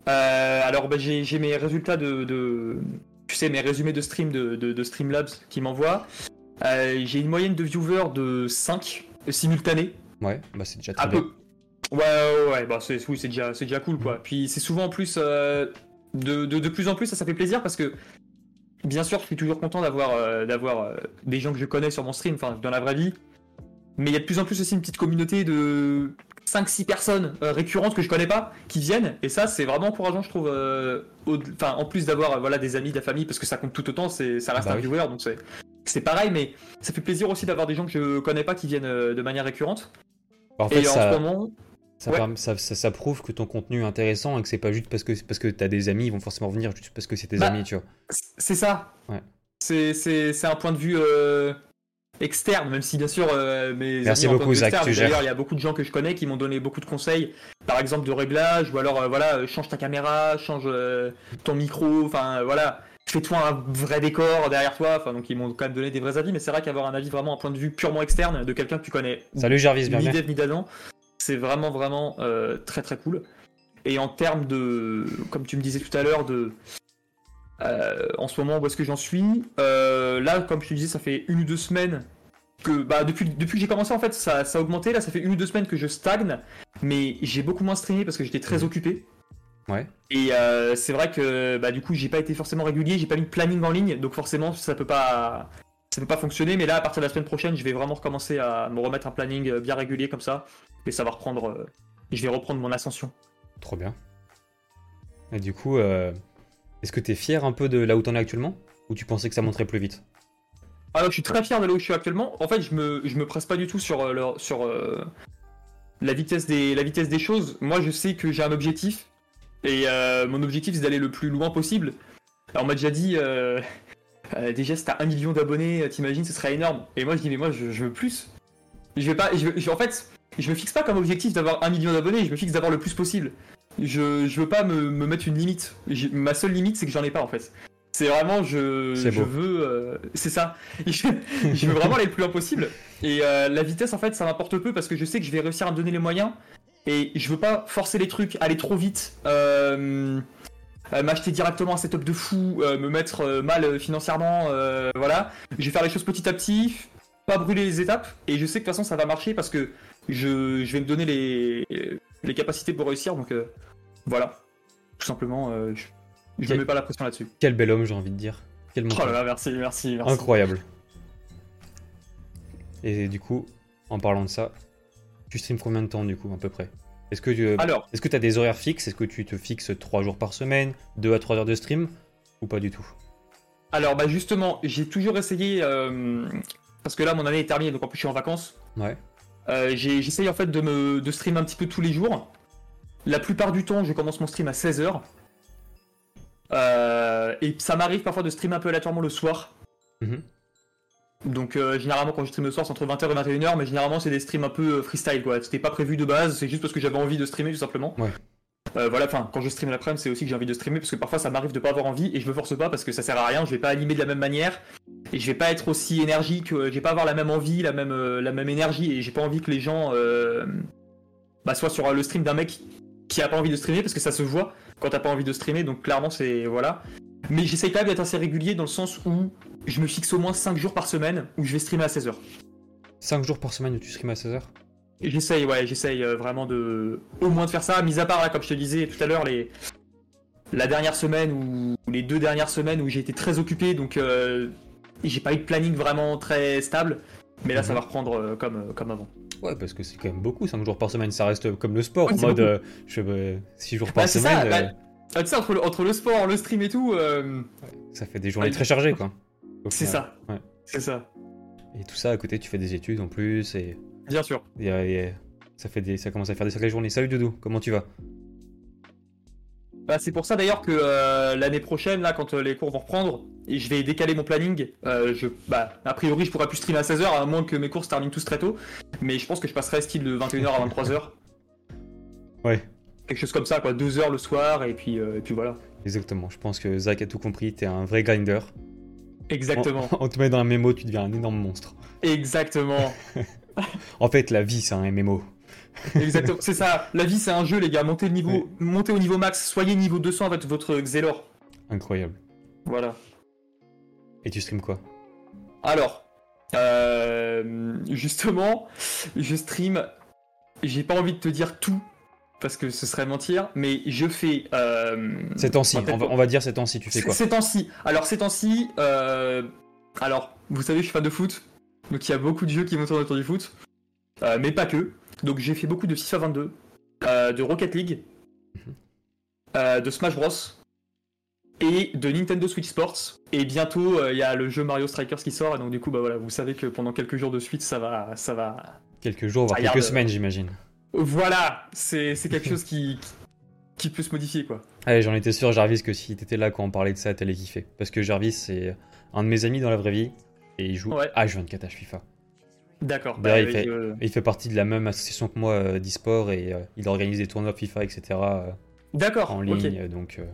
Euh, alors, bah, j'ai mes résultats de, de- Tu sais, mes résumés de stream de, de, de Streamlabs qui m'envoient. Euh, j'ai une moyenne de viewers de 5 simultanés.
Ouais, bah c'est déjà très
Un
bien.
peu. Ouais, ouais, ouais, bah c'est, oui, c'est déjà, c'est déjà cool, quoi. Puis c'est souvent en plus, euh, de, de, de plus en plus, ça, ça fait plaisir parce que, bien sûr, je suis toujours content d'avoir, d'avoir des gens que je connais sur mon stream, enfin, dans la vraie vie. Mais il y a de plus en plus aussi une petite communauté de 5-6 personnes euh, récurrentes que je connais pas qui viennent. Et ça, c'est vraiment encourageant, je trouve. euh, au- en plus d'avoir euh, voilà, des amis, de la famille, parce que ça compte tout autant, c'est, ça reste
Bah
un
oui.
viewer, donc c'est, c'est pareil, mais ça fait plaisir aussi d'avoir des gens que je connais pas qui viennent de manière récurrente.
Bah, en fait,
Et en ce moment,
ça,
ouais.
permet- ça, ça- ça prouve que ton contenu est intéressant et que c'est pas juste parce que, parce que t'as des amis, ils vont forcément venir juste parce que c'est tes
Bah,
amis, tu vois.
C'est ça.
Ouais.
C'est, c'est, c'est un point de vue externe, même si bien sûr euh, mes
Merci
amis en tant
beaucoup,
que
Zach,
D'ailleurs, il y a beaucoup de gens que je connais qui m'ont donné beaucoup de conseils, par exemple de réglage, ou alors euh, voilà, euh, change ta caméra, change euh, ton micro, enfin voilà, fais-toi un vrai décor derrière toi. Enfin donc ils m'ont quand même donné des vrais avis, mais c'est vrai qu'avoir un avis vraiment un point de vue purement externe de quelqu'un que tu connais
Salut Jarvis,
ni
bienvenue.
dev ni d'Adam, c'est vraiment vraiment très très cool. Et en termes de, comme tu me disais tout à l'heure, de euh, en ce moment où est-ce que j'en suis Euh, Là, comme je te disais, ça fait une ou deux semaines que bah depuis depuis que j'ai commencé en fait, ça, ça a augmenté. Là, ça fait une ou deux semaines que je stagne, mais j'ai beaucoup moins streamé parce que j'étais très occupé.
Ouais.
Et euh, c'est vrai que bah du coup, j'ai pas été forcément régulier, j'ai pas mis de planning en ligne, donc forcément, ça peut pas ça peut pas fonctionner. Mais là, à partir de la semaine prochaine, je vais vraiment recommencer à me remettre un planning bien régulier comme ça, et ça va reprendre. je vais reprendre mon ascension.
Trop bien. Et du coup, est-ce que t'es fier un peu de là où t'en es actuellement? Ou tu pensais que ça monterait plus vite?
Alors, je suis très fier de là où je suis actuellement. En fait, je me, je me presse pas du tout sur, euh, sur euh, la, vitesse des, la vitesse des choses. Moi, je sais que j'ai un objectif. Et euh, mon objectif, c'est d'aller le plus loin possible. Alors, on m'a déjà dit, euh, euh, déjà, si t'as un million d'abonnés, t'imagines, ce serait énorme. Et moi, je dis, mais moi, je, veux plus. Je vais pas, je, je- en fait, je me fixe pas comme objectif d'avoir un million d'abonnés, je me fixe d'avoir le plus possible. Je, je veux pas me, me mettre une limite. J'ai- ma seule limite, c'est que j'en ai pas, en fait. C'est vraiment, je,
C'est
je
beau.
veux. euh, c'est ça. Je, je veux vraiment aller le plus loin possible. Et euh, la vitesse, en fait, ça m'importe peu parce que je sais que je vais réussir à me donner les moyens. Et je veux pas forcer les trucs, aller trop vite. euh, euh, m'acheter directement un setup de fou, euh, me mettre euh, mal euh, financièrement, euh, voilà. Je vais faire les choses petit à petit, pas brûler les étapes, et je sais que de toute façon ça va marcher parce que je, je vais me donner les, les capacités pour réussir, donc euh, voilà. Tout simplement, euh, je, Je
Quel-
ne mets pas la pression là-dessus.
Quel bel homme, j'ai envie de dire. Quel
Oh
mentor.
là là, merci, merci, merci.
Incroyable. Et du coup, en parlant de ça, tu streams combien de temps du coup à peu près? Est-ce que tu
Alors,
est-ce que as des horaires fixes? Est-ce que tu te fixes 3 jours par semaine, 2 à 3 heures de stream ou pas du tout?
Alors bah justement, j'ai toujours essayé, euh, parce que là mon année est terminée, donc en plus je suis en vacances.
Ouais.
Euh, J'essaye en fait de me de stream un petit peu tous les jours. La plupart du temps, je commence mon stream à 16h. et ça m'arrive parfois de stream un peu aléatoirement le soir.
Mhm.
Donc euh, généralement quand je stream le soir c'est entre 20h et 21h mais généralement c'est des streams un peu euh, freestyle quoi. C'était pas prévu de base, c'est juste parce que j'avais envie de streamer tout simplement.
Ouais.
Euh, voilà, enfin quand je stream l'après-midi c'est aussi que j'ai envie de streamer parce que parfois ça m'arrive de pas avoir envie et je me force pas parce que ça sert à rien, je vais pas animer de la même manière et je vais pas être aussi énergique, je vais pas avoir la même envie, la même, euh, la même énergie et j'ai pas envie que les gens euh, bah, soient sur le stream d'un mec qui a pas envie de streamer parce que ça se voit quand t'as pas envie de streamer donc clairement c'est voilà. Mais j'essaye quand même d'être assez régulier dans le sens où je me fixe au moins 5 jours par semaine où je vais streamer à 16h.
5 jours par semaine où tu streams à 16h
Et J'essaye, ouais, j'essaye euh, vraiment de. Au moins de faire ça, mis à part, là, comme je te disais tout à l'heure, les. La dernière semaine ou les deux dernières semaines où j'ai été très occupé, donc euh, j'ai pas eu de planning vraiment très stable. Mais là, ça
Mhm.
va reprendre euh, comme, euh, comme avant.
Ouais, parce que c'est quand même beaucoup, 5 jours par semaine, ça reste comme le sport,
Ouais,
en mode
beaucoup.
6 jours par
Bah, c'est
semaine,
ça,
euh,
bah, Ah, tu sais, entre le, entre le sport, le stream et tout, euh,
ça fait des journées
Ouais.
très chargées quoi.
c'est ça.
Ouais.
C'est ça.
Et tout ça à côté, tu fais des études en plus, et,
Bien sûr.
et, et ça, fait des, ça commence à faire des sacrées journées. Salut Dodo, comment tu vas?
Bah, c'est pour ça d'ailleurs que euh, l'année prochaine, là, quand euh, les cours vont reprendre, et je vais décaler mon planning. euh, je, bah, a priori, je pourrais plus streamer à 16h, à moins que mes cours se terminent tous très tôt. Mais je pense que je passerai style de 21h à 23h.
Ouais.
Quelque chose comme ça, quoi. 2 heures le soir, et puis, euh, et puis voilà.
Exactement, je pense que Zach a tout compris, t'es un vrai grinder.
Exactement.
On, on te met dans un MMO, tu deviens un énorme monstre.
Exactement.
En fait, la vie, c'est un MMO.
Exactement. C'est ça. La vie, c'est un jeu, les gars. Montez, le niveau,
Ouais.
montez au niveau max. Soyez niveau 200 avec votre Xelor.
Incroyable.
Voilà.
Et tu streams quoi?
Alors, euh, justement, je stream. J'ai pas envie de te dire tout parce que ce serait mentir, mais je fais. Euh,
Ces temps-ci, on va dire ces temps-ci, tu fais quoi?
Ces temps-ci. Alors, ces temps-ci. euh, alors, vous savez, je suis fan de foot. Donc, il y a beaucoup de jeux qui vont tourner autour du foot. Euh, mais pas que. Donc, j'ai fait beaucoup de FIFA 22, euh, de Rocket League,
Mhm.
euh, de Smash Bros. Et de Nintendo Switch Sports. Et bientôt, il y a le jeu Mario Strikers qui sort. Et donc, du coup, bah voilà, vous savez que pendant quelques jours de suite, ça va. Ça va...
Quelques jours, voire
Ah,
quelques semaines, j'imagine.
Voilà, c'est c'est quelque chose qui, qui peut se modifier, quoi.
Allez, j'en étais sûr, Jarvis, que si t'étais là quand on parlait de ça, t'allais kiffer. Parce que Jarvis, c'est un de mes amis dans la vraie vie, et il joue
Ouais.
H24 à FIFA.
D'accord. Bah,
il
euh,
il fait partie de la même association que moi euh, d'e-sport, et euh, il organise des tournois FIFA, etc. euh,
D'accord,
en ligne, donc... euh,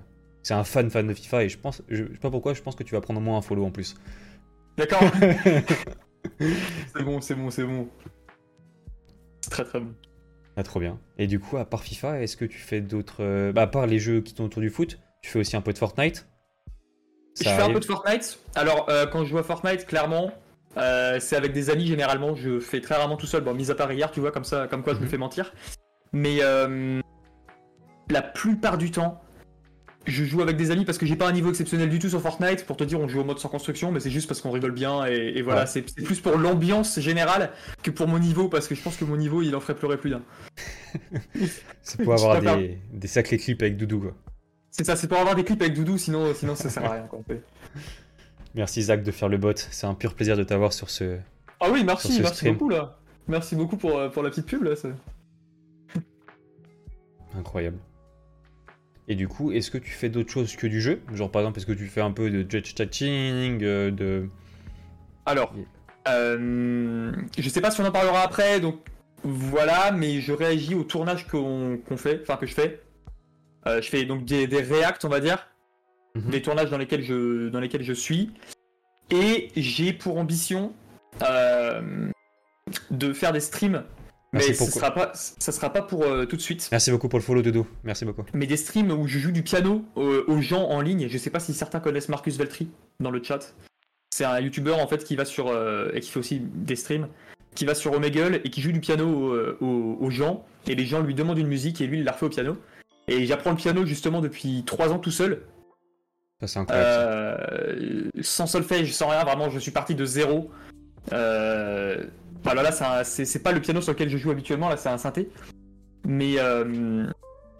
c'est un fan fan de FIFA, et je pense, je, je sais pas pourquoi, je pense que tu vas prendre au moins un follow en plus.
D'accord. c'est bon, c'est bon, c'est bon. C'est très très bon.
Ah, trop bien. Et du coup, à part FIFA, est-ce que tu fais d'autres... Bah, à part les jeux qui tournent autour du foot, tu fais aussi un peu de Fortnite?
Je fais un peu de Fortnite. Alors, euh, quand je joue à Fortnite, clairement, euh, c'est avec des amis généralement. Je fais très rarement tout seul. Bon, mis à part hier, tu vois, comme ça, comme quoi je me
Mhm.
fais mentir. Mais euh, la plupart du temps, je joue avec des amis parce que j'ai pas un niveau exceptionnel du tout sur Fortnite. Pour te dire, on joue au mode sans construction, mais c'est juste parce qu'on rigole bien et, et voilà.
Ouais.
C'est plus pour l'ambiance générale que pour mon niveau parce que je pense que mon niveau, il en ferait pleurer plus d'un.
C'est pour avoir des, des sacrés clips avec Doudou, quoi.
C'est ça, c'est pour avoir des clips avec Doudou, sinon, sinon ça sert à rien. Quoi.
Merci Zach de faire le bot, c'est un pur plaisir de t'avoir sur ce...
Ah oui, merci,
ce
merci
stream.
beaucoup là. Merci beaucoup pour, euh, pour la petite pub là. ça-
Incroyable. Et du coup, est-ce que tu fais d'autres choses que du jeu? Genre par exemple, est-ce que tu fais un peu de jet chatting, euh, de...
Alors, euh, je sais pas si on en parlera après, donc voilà, mais je réagis au tournage qu'on qu'on fait, enfin que je fais. Euh, je fais donc des, des reacts, on va dire,
Mhm.
des tournages dans lesquels je, dans lesquels je suis. Et j'ai pour ambition euh, de faire des streams. Mais
Merci pour-
sera pas, ça sera pas pour euh, tout de suite.
Merci beaucoup pour le follow Dodo, merci beaucoup.
mais des streams où je joue du piano aux gens en ligne. Je sais pas si certains connaissent Marcus Veltri dans le chat. C'est un youtubeur en fait qui va sur et qui fait aussi des streams, qui va sur Omegle et qui joue du piano aux, aux gens et les gens lui demandent une musique et lui il la refait au piano. Et j'apprends le piano justement depuis trois ans tout seul.
Ça, c'est incroyable.
Euh, sans solfège, sans rien, vraiment, je suis parti de zéro. Euh, voilà, là, c'est pas le piano sur lequel je joue habituellement, là, c'est un synthé. Mais euh,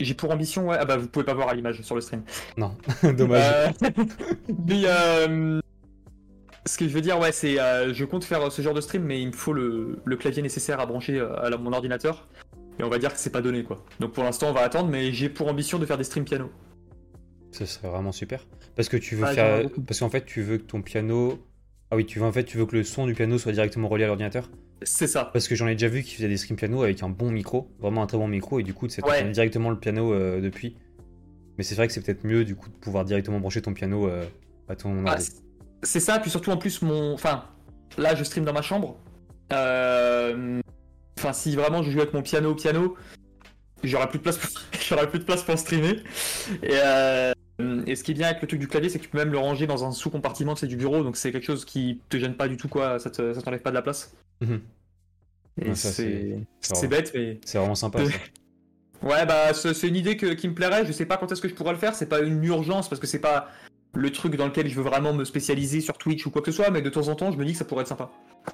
j'ai pour ambition, ouais, ah bah vous pouvez pas voir à l'image sur le stream.
Non, dommage.
Euh, mais euh, ce que je veux dire, ouais, c'est je compte faire ce genre de stream, mais il me faut le, le clavier nécessaire à brancher à mon ordinateur. Et on va dire que c'est pas donné, quoi. Donc pour l'instant, on va attendre, mais j'ai pour ambition de faire des streams piano.
Ce serait vraiment super. Parce que tu veux
Ah,
faire. Parce qu'en fait, tu veux que ton piano. Ah oui, tu veux en fait, tu veux que le son du piano soit directement relié à l'ordinateur.
C'est ça.
Parce que j'en ai déjà vu qui faisaient des streams piano avec un bon micro, vraiment un très bon micro, et du coup, c'est
Ouais.
directement le piano euh, depuis. Mais c'est vrai que c'est peut-être mieux du coup de pouvoir directement brancher ton piano euh, à ton
Ah, c'est ça, puis surtout en plus, mon. Enfin, là, je stream dans ma chambre. Euh, Enfin, si vraiment je joue avec mon piano au piano, j'aurai plus de place pour, plus de place pour streamer. Et, euh, et ce qui est bien avec le truc du clavier, c'est que tu peux même le ranger dans un sous-compartiment, c'est du bureau, donc c'est quelque chose qui te gêne pas du tout, quoi. Ça te- ça t'enlève pas de la place.
Mhm.
Et
ça,
c'est
c'est
c'est bête, mais.
C'est vraiment sympa. Ça.
Ouais, bah, c'est une idée que- qui me plairait. Je sais pas quand est-ce que je pourrais le faire. C'est pas une urgence parce que c'est pas le truc dans lequel je veux vraiment me spécialiser sur Twitch ou quoi que ce soit, mais de temps en temps, je me dis que ça pourrait être sympa.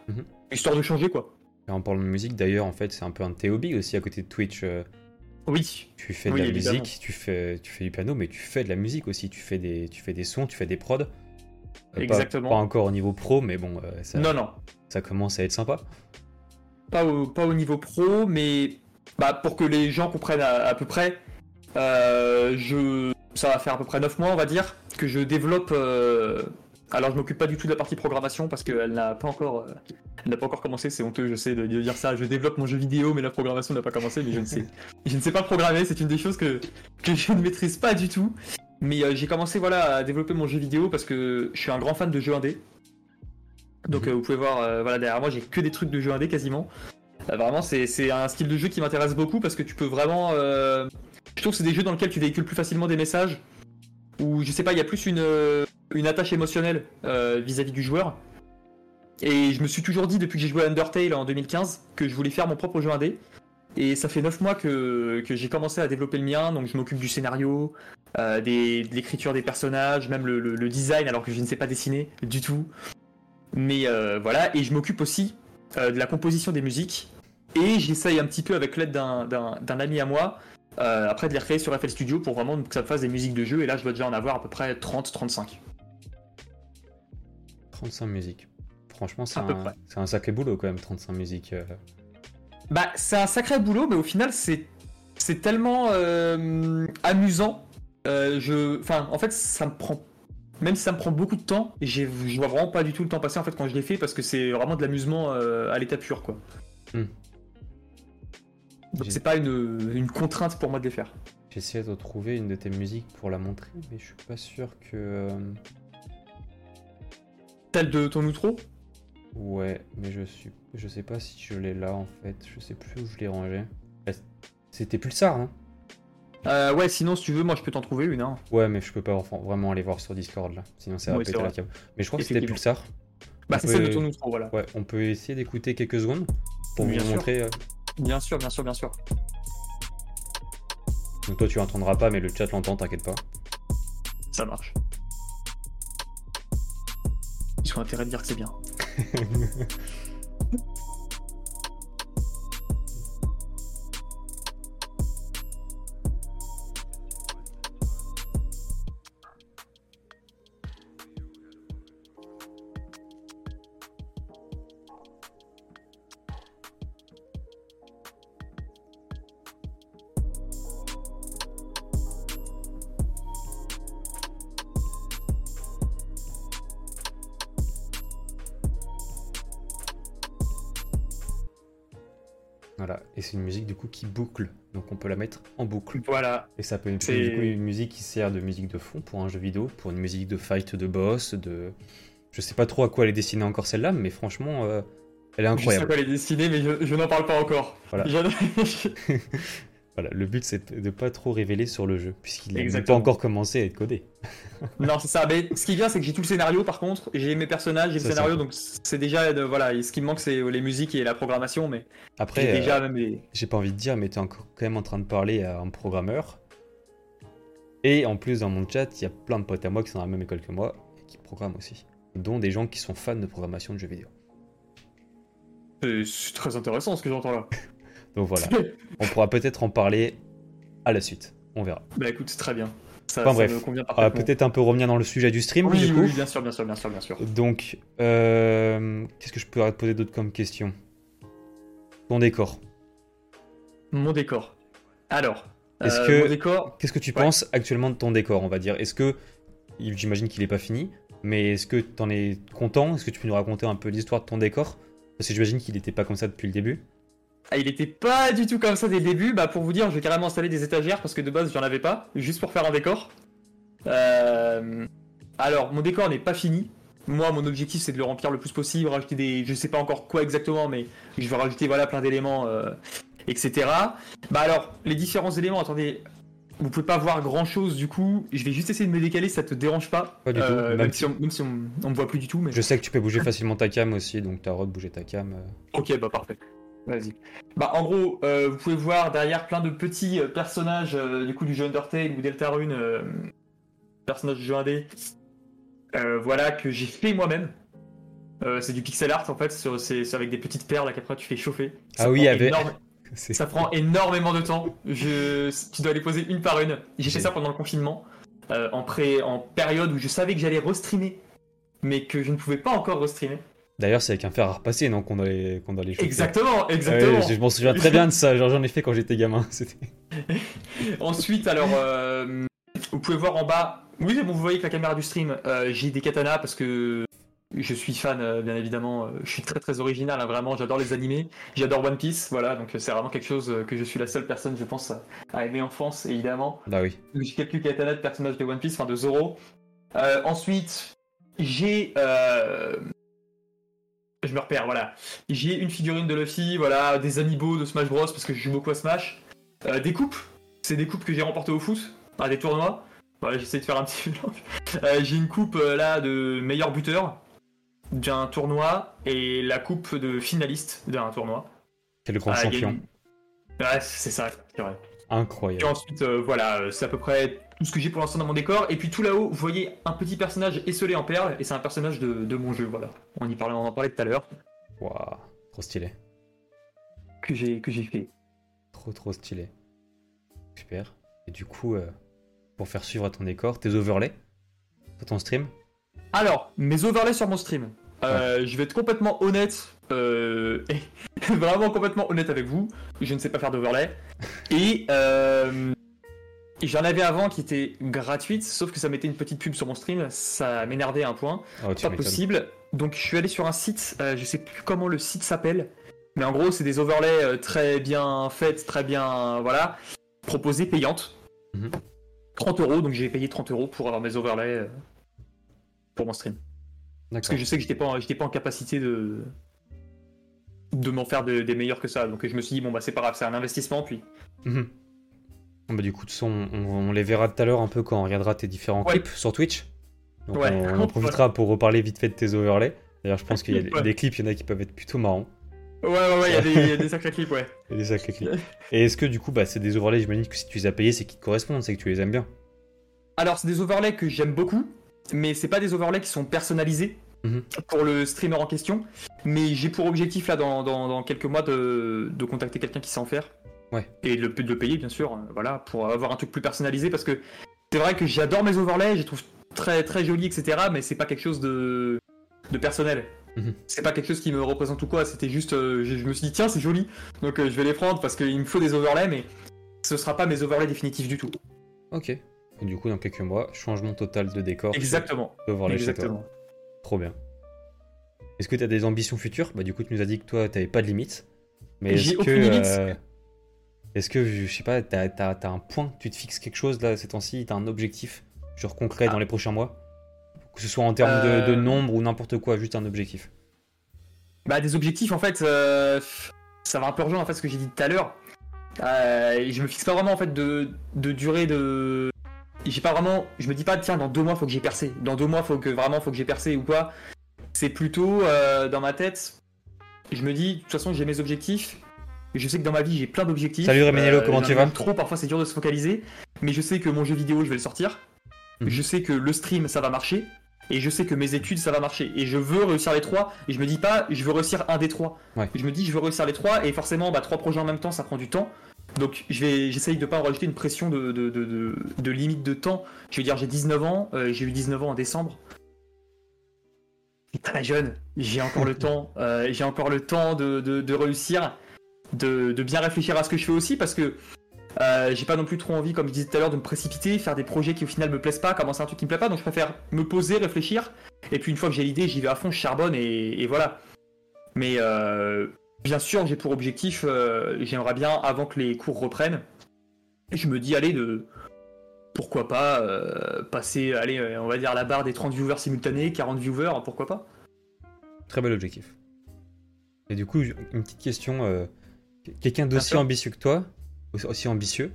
Mhm.
Histoire de changer, quoi.
Et en parlant de musique, d'ailleurs, en fait, c'est un peu un de tes hobbies aussi à côté de Twitch. euh,
Oui.
Tu fais de
Oui,
la
évidemment.
musique, tu fais, tu fais du piano, mais tu fais de la musique aussi. Tu fais des, tu fais des sons, tu fais des prods. Euh, pas-
Exactement.
Pas, encore au niveau pro, mais bon, euh, ça,
Non, non.
ça commence à être sympa.
Pas au, pas au niveau pro, mais bah, pour que les gens comprennent à, à peu près, euh, je, ça va faire à peu près 9 mois, on va dire, que je développe. euh, Alors, je m'occupe pas du tout de la partie programmation parce qu'elle n'a pas encore, euh, elle n'a pas encore commencé. C'est honteux, je sais de, de dire ça. Je développe mon jeu vidéo, mais la programmation n'a pas commencé. Mais je ne sais, je ne sais pas programmer. C'est une des choses que que je ne maîtrise pas du tout. Mais euh, j'ai commencé voilà à développer mon jeu vidéo parce que je suis un grand fan de jeux indés. Donc
Mhm.
euh, vous pouvez voir, voilà derrière moi j'ai que des trucs de jeux indés quasiment. Vraiment c'est un style de jeu qui m'intéresse beaucoup parce que tu peux vraiment, je trouve que c'est des jeux dans lesquels tu véhicules plus facilement des messages où je sais pas il y a plus une une attache émotionnelle euh, vis-à-vis du joueur. Et je me suis toujours dit depuis que j'ai joué à Undertale en 2015 que je voulais faire mon propre jeu indé. Et ça fait 9 mois que, que j'ai commencé à développer le mien, donc je m'occupe du scénario, euh, des, de l'écriture des personnages, même le, design, alors que je ne sais pas dessiner du tout. Mais euh, voilà, et je m'occupe aussi de la composition des musiques. Et j'essaye un petit peu avec l'aide d'un- ami à moi, après de les recréer sur FL Studio pour vraiment que ça me fasse des musiques de jeu. Et là, je dois déjà en avoir à peu près 30-35.
35 musiques. Franchement, c'est un, un sacré boulot quand même, 35 musiques. euh.
Bah, c'est un sacré boulot, mais au final, c'est c'est tellement euh, amusant. Euh, je, enfin, en fait, ça me prend, même si ça me prend beaucoup de temps, je vois vraiment pas du tout le temps passer en fait quand je l'ai fait parce que c'est vraiment de l'amusement à l'état pur, quoi.
Hmm.
Donc c'est pas une, une contrainte pour moi de les faire.
J'essaie de retrouver une de tes musiques pour la montrer, mais je suis pas sûr que.
Telle de ton outro
Ouais, mais je suis, je sais pas si je l'ai là en fait. Je sais plus où je l'ai rangé. Eh, C'était Pulsar, hein
euh, Ouais, sinon, si tu veux, moi je peux t'en trouver une. Hein.
Ouais, mais je peux pas enfin, vraiment aller voir sur Discord là. Sinon, ça va
Oui, c'est
péter la câble. Mais je crois que c'était. Pulsar.
Bah, c'est celle de ton outro, voilà.
Ouais, on peut essayer d'écouter quelques secondes pour
Bien
vous
sûr.
montrer. euh.
Bien sûr, bien sûr, bien sûr.
Donc toi, tu l'entendras pas, mais le chat l'entend, t'inquiète pas.
Ça marche. Ils ont intérêt de dire que c'est bien.
Voilà, et c'est une musique du coup qui boucle, donc on peut la mettre en boucle.
Voilà.
Et ça peut être du coup une musique qui sert de musique de fond pour un jeu vidéo, pour une musique de fight de boss, de... Je sais pas trop à quoi elle est destinée encore celle-là, mais franchement, euh, elle est
Je sais
incroyable.
pas les dessiner, mais je, je n'en parle pas encore.
Voilà. Voilà, le but c'est de pas trop révéler sur le jeu, puisqu'il n'a pas encore commencé à être codé.
non, c'est ça. Mais ce qui est bien, c'est que j'ai tout le scénario par contre. J'ai mes personnages, j'ai le scénario, donc c'est déjà. de- voilà, et ce qui me manque, c'est les musiques et la programmation, mais
Après,
j'ai
euh,
même les.
j'ai pas envie de dire, mais t'es encore quand même en train de parler à un programmeur. Et en plus, dans mon chat, il y a plein de potes à moi qui sont dans la même école que moi et qui programment aussi. Dont des gens qui sont fans de programmation de jeux vidéo.
C'est très intéressant ce que j'entends là.
Donc voilà, on pourra peut-être en parler à la suite. On verra.
bah écoute, c'est très bien. Ça,
Enfin,
ça
bref.
parfaitement.
peut-être un peu revenir dans le sujet du stream,
Oui,
du
oui,
coup.
oui, bien sûr, bien sûr, bien sûr, bien sûr.
Donc, euh, qu'est-ce que je pourrais te poser d'autres comme question? Ton décor.
Mon décor. Alors,
Est-ce
euh,
que-
mon décor,
Qu'est-ce que tu
Ouais.
penses actuellement de ton décor, on va dire? Est-ce que, j'imagine qu'il n'est pas fini, mais est-ce que tu en es content? Est-ce que tu peux nous raconter un peu l'histoire de ton décor? Parce que j'imagine qu'il n'était pas comme ça depuis le début.
Ah, il était pas du tout comme ça dès le début. Bah pour vous dire, j'ai carrément installé des étagères parce que de base j'en avais pas, juste pour faire un décor. Euh, Alors, mon décor n'est pas fini. Moi, mon objectif c'est de le remplir le plus possible, rajouter des, je sais pas encore quoi exactement, mais je vais rajouter voilà plein d'éléments, euh, etc. Bah alors, les différents éléments, attendez. Vous pouvez pas voir grand chose du coup, je vais juste essayer de me décaler si ça te dérange pas.
Pas du tout,
Euh,
même
même,
si-
on, même si on, on me voit plus du tout, mais.
Je sais que tu peux bouger facilement ta cam aussi, donc t'as le droit de bouger ta cam.
Ok, bah parfait. Vas-y. Bah en gros, euh, vous pouvez voir derrière plein de petits euh, personnages euh, du coup du jeu Undertale ou Deltarune, euh, personnages du jeu indé, voilà que j'ai fait moi-même. C'est du pixel art en fait, c'est avec des petites perles qu'après tu fais chauffer. Ça
Ah oui, avec-
énorme- ça prend énormément de temps. Je, tu dois les poser une par une. J'ai fait ça pendant le confinement, en pré, en période où je savais que j'allais restreamer, mais que je ne pouvais pas encore restreamer.
D'ailleurs, c'est avec un fer à repasser, non Qu'on doit les, qu'on doit les chauffer.
Exactement,
Ah
exactement.
ouais, je je m'en souviens très bien de ça, genre j'en ai fait quand j'étais gamin.
Ensuite, alors, euh, vous pouvez voir en bas. Oui, bon, vous voyez que la caméra du stream, euh, j'ai des katanas parce que je suis fan, euh, bien évidemment. je suis très très original, hein, vraiment. J'adore les animés, j'adore One Piece, voilà. Donc, c'est vraiment quelque chose que je suis la seule personne, je pense, à, aimer en France, évidemment.
Bah oui.
J'ai quelques katanas de personnages de One Piece, enfin de Zoro. Ensuite, j'ai. euh, Je me repère, voilà. J'ai une figurine de Luffy, voilà, des amiibo de Smash Bros parce que je joue beaucoup à Smash. Euh, des coupes, c'est des coupes que j'ai remportées au foot, à des tournois. Voilà, j'essaie de faire un petit mélange. Euh, j'ai une coupe euh, là de meilleur buteur d'un tournoi et la coupe de finaliste d'un tournoi.
C'est le grand
Ah,
champion.
une- Ouais, c'est ça, c'est vrai. Et
Incroyable.
ensuite, euh, voilà, c'est à peu près tout ce que j'ai pour l'instant dans mon décor. Et puis tout là-haut, vous voyez un petit personnage esselé en perles, et c'est un personnage de, de mon jeu, voilà. On, y parlait, on en parlait tout à l'heure,
Waouh, trop stylé.
que j'ai que j'ai fait.
Trop trop stylé. Super. Et du coup, euh, pour faire suivre à ton décor, tes overlays sur ton stream?
Alors, mes overlays sur mon stream. Euh, Je vais être complètement honnête, euh, et vraiment complètement honnête avec vous. Je ne sais pas faire d'overlay. Et j'en avais avant qui était gratuite, sauf que ça mettait une petite pub sur mon stream. Ça m'énervait à un point.
Oh,
pas possible. Donc je suis allé sur un site, euh, je sais plus comment le site s'appelle, mais en gros c'est des overlays euh, très bien faits, très bien, voilà, proposés payantes.
Mhm.
30 euros, donc j'ai payé 30 euros pour avoir mes overlays euh, pour mon stream. Parce que je sais que j'étais pas, j'étais pas en capacité de de m'en faire de- des meilleurs que ça. Donc je me suis dit bon bah c'est pas grave, c'est un investissement puis.
Mhm. Bah, du coup, de façon, on, on les verra tout à l'heure un peu quand on regardera tes différents
Ouais.
clips sur Twitch. Donc
Ouais.
on, on en profitera pour reparler vite fait de tes overlays. D'ailleurs, je pense qu'il y a des,
Ouais.
des clips, il y en a qui peuvent être plutôt marrants.
Ouais ouais ouais, il y a des, il y a des sacrés clips ouais.
Il y a des sacrés clips. Et est-ce que du coup, bah, c'est des overlays, j'imagine que si tu les as payés, c'est qu'ils te correspondent, c'est que tu les aimes bien.
Alors, c'est des overlays que j'aime beaucoup, mais c'est pas des overlays qui sont personnalisés
Mhm.
pour le streamer en question. Mais j'ai pour objectif, là, dans, dans- dans quelques mois, de, de contacter quelqu'un qui sait en faire.
Ouais.
Et de, le- de le payer, bien sûr, euh, voilà, pour avoir un truc plus personnalisé. Parce que c'est vrai que j'adore mes overlays, je les trouve très, très jolis, etc. Mais c'est pas quelque chose de, de personnel.
Mhm.
C'est pas quelque chose qui me représente ou quoi, c'était juste. euh, je, je me suis dit, tiens, c'est joli, donc euh, je vais les prendre parce qu'il me faut des overlays, mais ce sera pas mes overlays définitifs du tout.
Ok. Et du coup, dans quelques mois, changement total de décor.
Exactement.
Overlay chez toi.
Exactement.
Trop bien. Est-ce que tu as des ambitions futures? Bah du coup, tu nous as dit que toi, t'avais pas de limite. Mais
J'ai
est-ce que, euh, est-ce que je sais pas, t'as as, un point, tu te fixes quelque chose là ces temps-ci, t'as un objectif, genre concret dans les prochains mois, que ce soit en termes de, de
Euh.
nombre ou n'importe quoi, juste un objectif.
Bah des objectifs en fait, euh, ça va un peu rejoindre en fait ce que j'ai dit tout à l'heure. Euh, je me fixe pas vraiment en fait de, de durée de. J'ai pas vraiment. Je me dis pas tiens dans deux mois faut que j'ai percé. Dans deux mois faut que vraiment faut que j'ai percé ou quoi. C'est plutôt dans ma tête. Je me dis de toute façon j'ai mes objectifs. Je sais que dans ma vie, j'ai plein d'objectifs.
Salut Réménélo, comment
j'en
tu vas
Trop, parfois c'est dur de se focaliser. Mais je sais que mon jeu vidéo, je vais le sortir.
Mhm.
Je sais que le stream, ça va marcher. Et je sais que mes études, ça va marcher. Et je veux réussir les trois. Et je me dis pas, je veux réussir un des trois.
Ouais.
Je me dis, je veux réussir les trois. Et forcément, bah, trois projets en même temps, ça prend du temps. Donc j'essaye de pas en rajouter une pression de, de, de, de- limite de temps. Je veux dire, j'ai 19 ans. euh, j'ai eu 19 ans en décembre. Je suis très jeune. J'ai encore le temps. euh, j'ai encore le temps de réussir. De, bien réfléchir à ce que je fais aussi. Parce que euh, j'ai pas non plus trop envie, comme je disais tout à l'heure, de me précipiter, faire des projets qui au final me plaisent pas, commencer un truc qui me plaît pas. Donc je préfère me poser, réfléchir. Et puis une fois que j'ai l'idée, j'y vais à fond, je charbonne et, voilà. Mais euh, bien sûr, j'ai pour objectif, euh, j'aimerais bien, avant que les cours reprennent, je me dis, allez, de pourquoi pas passer, allez, on va dire la barre des 30 viewers simultanés, 40 viewers, pourquoi pas
Très bel objectif. Et du coup, une petite question. Quelqu'un d'aussi ambitieux que toi, aussi- ambitieux,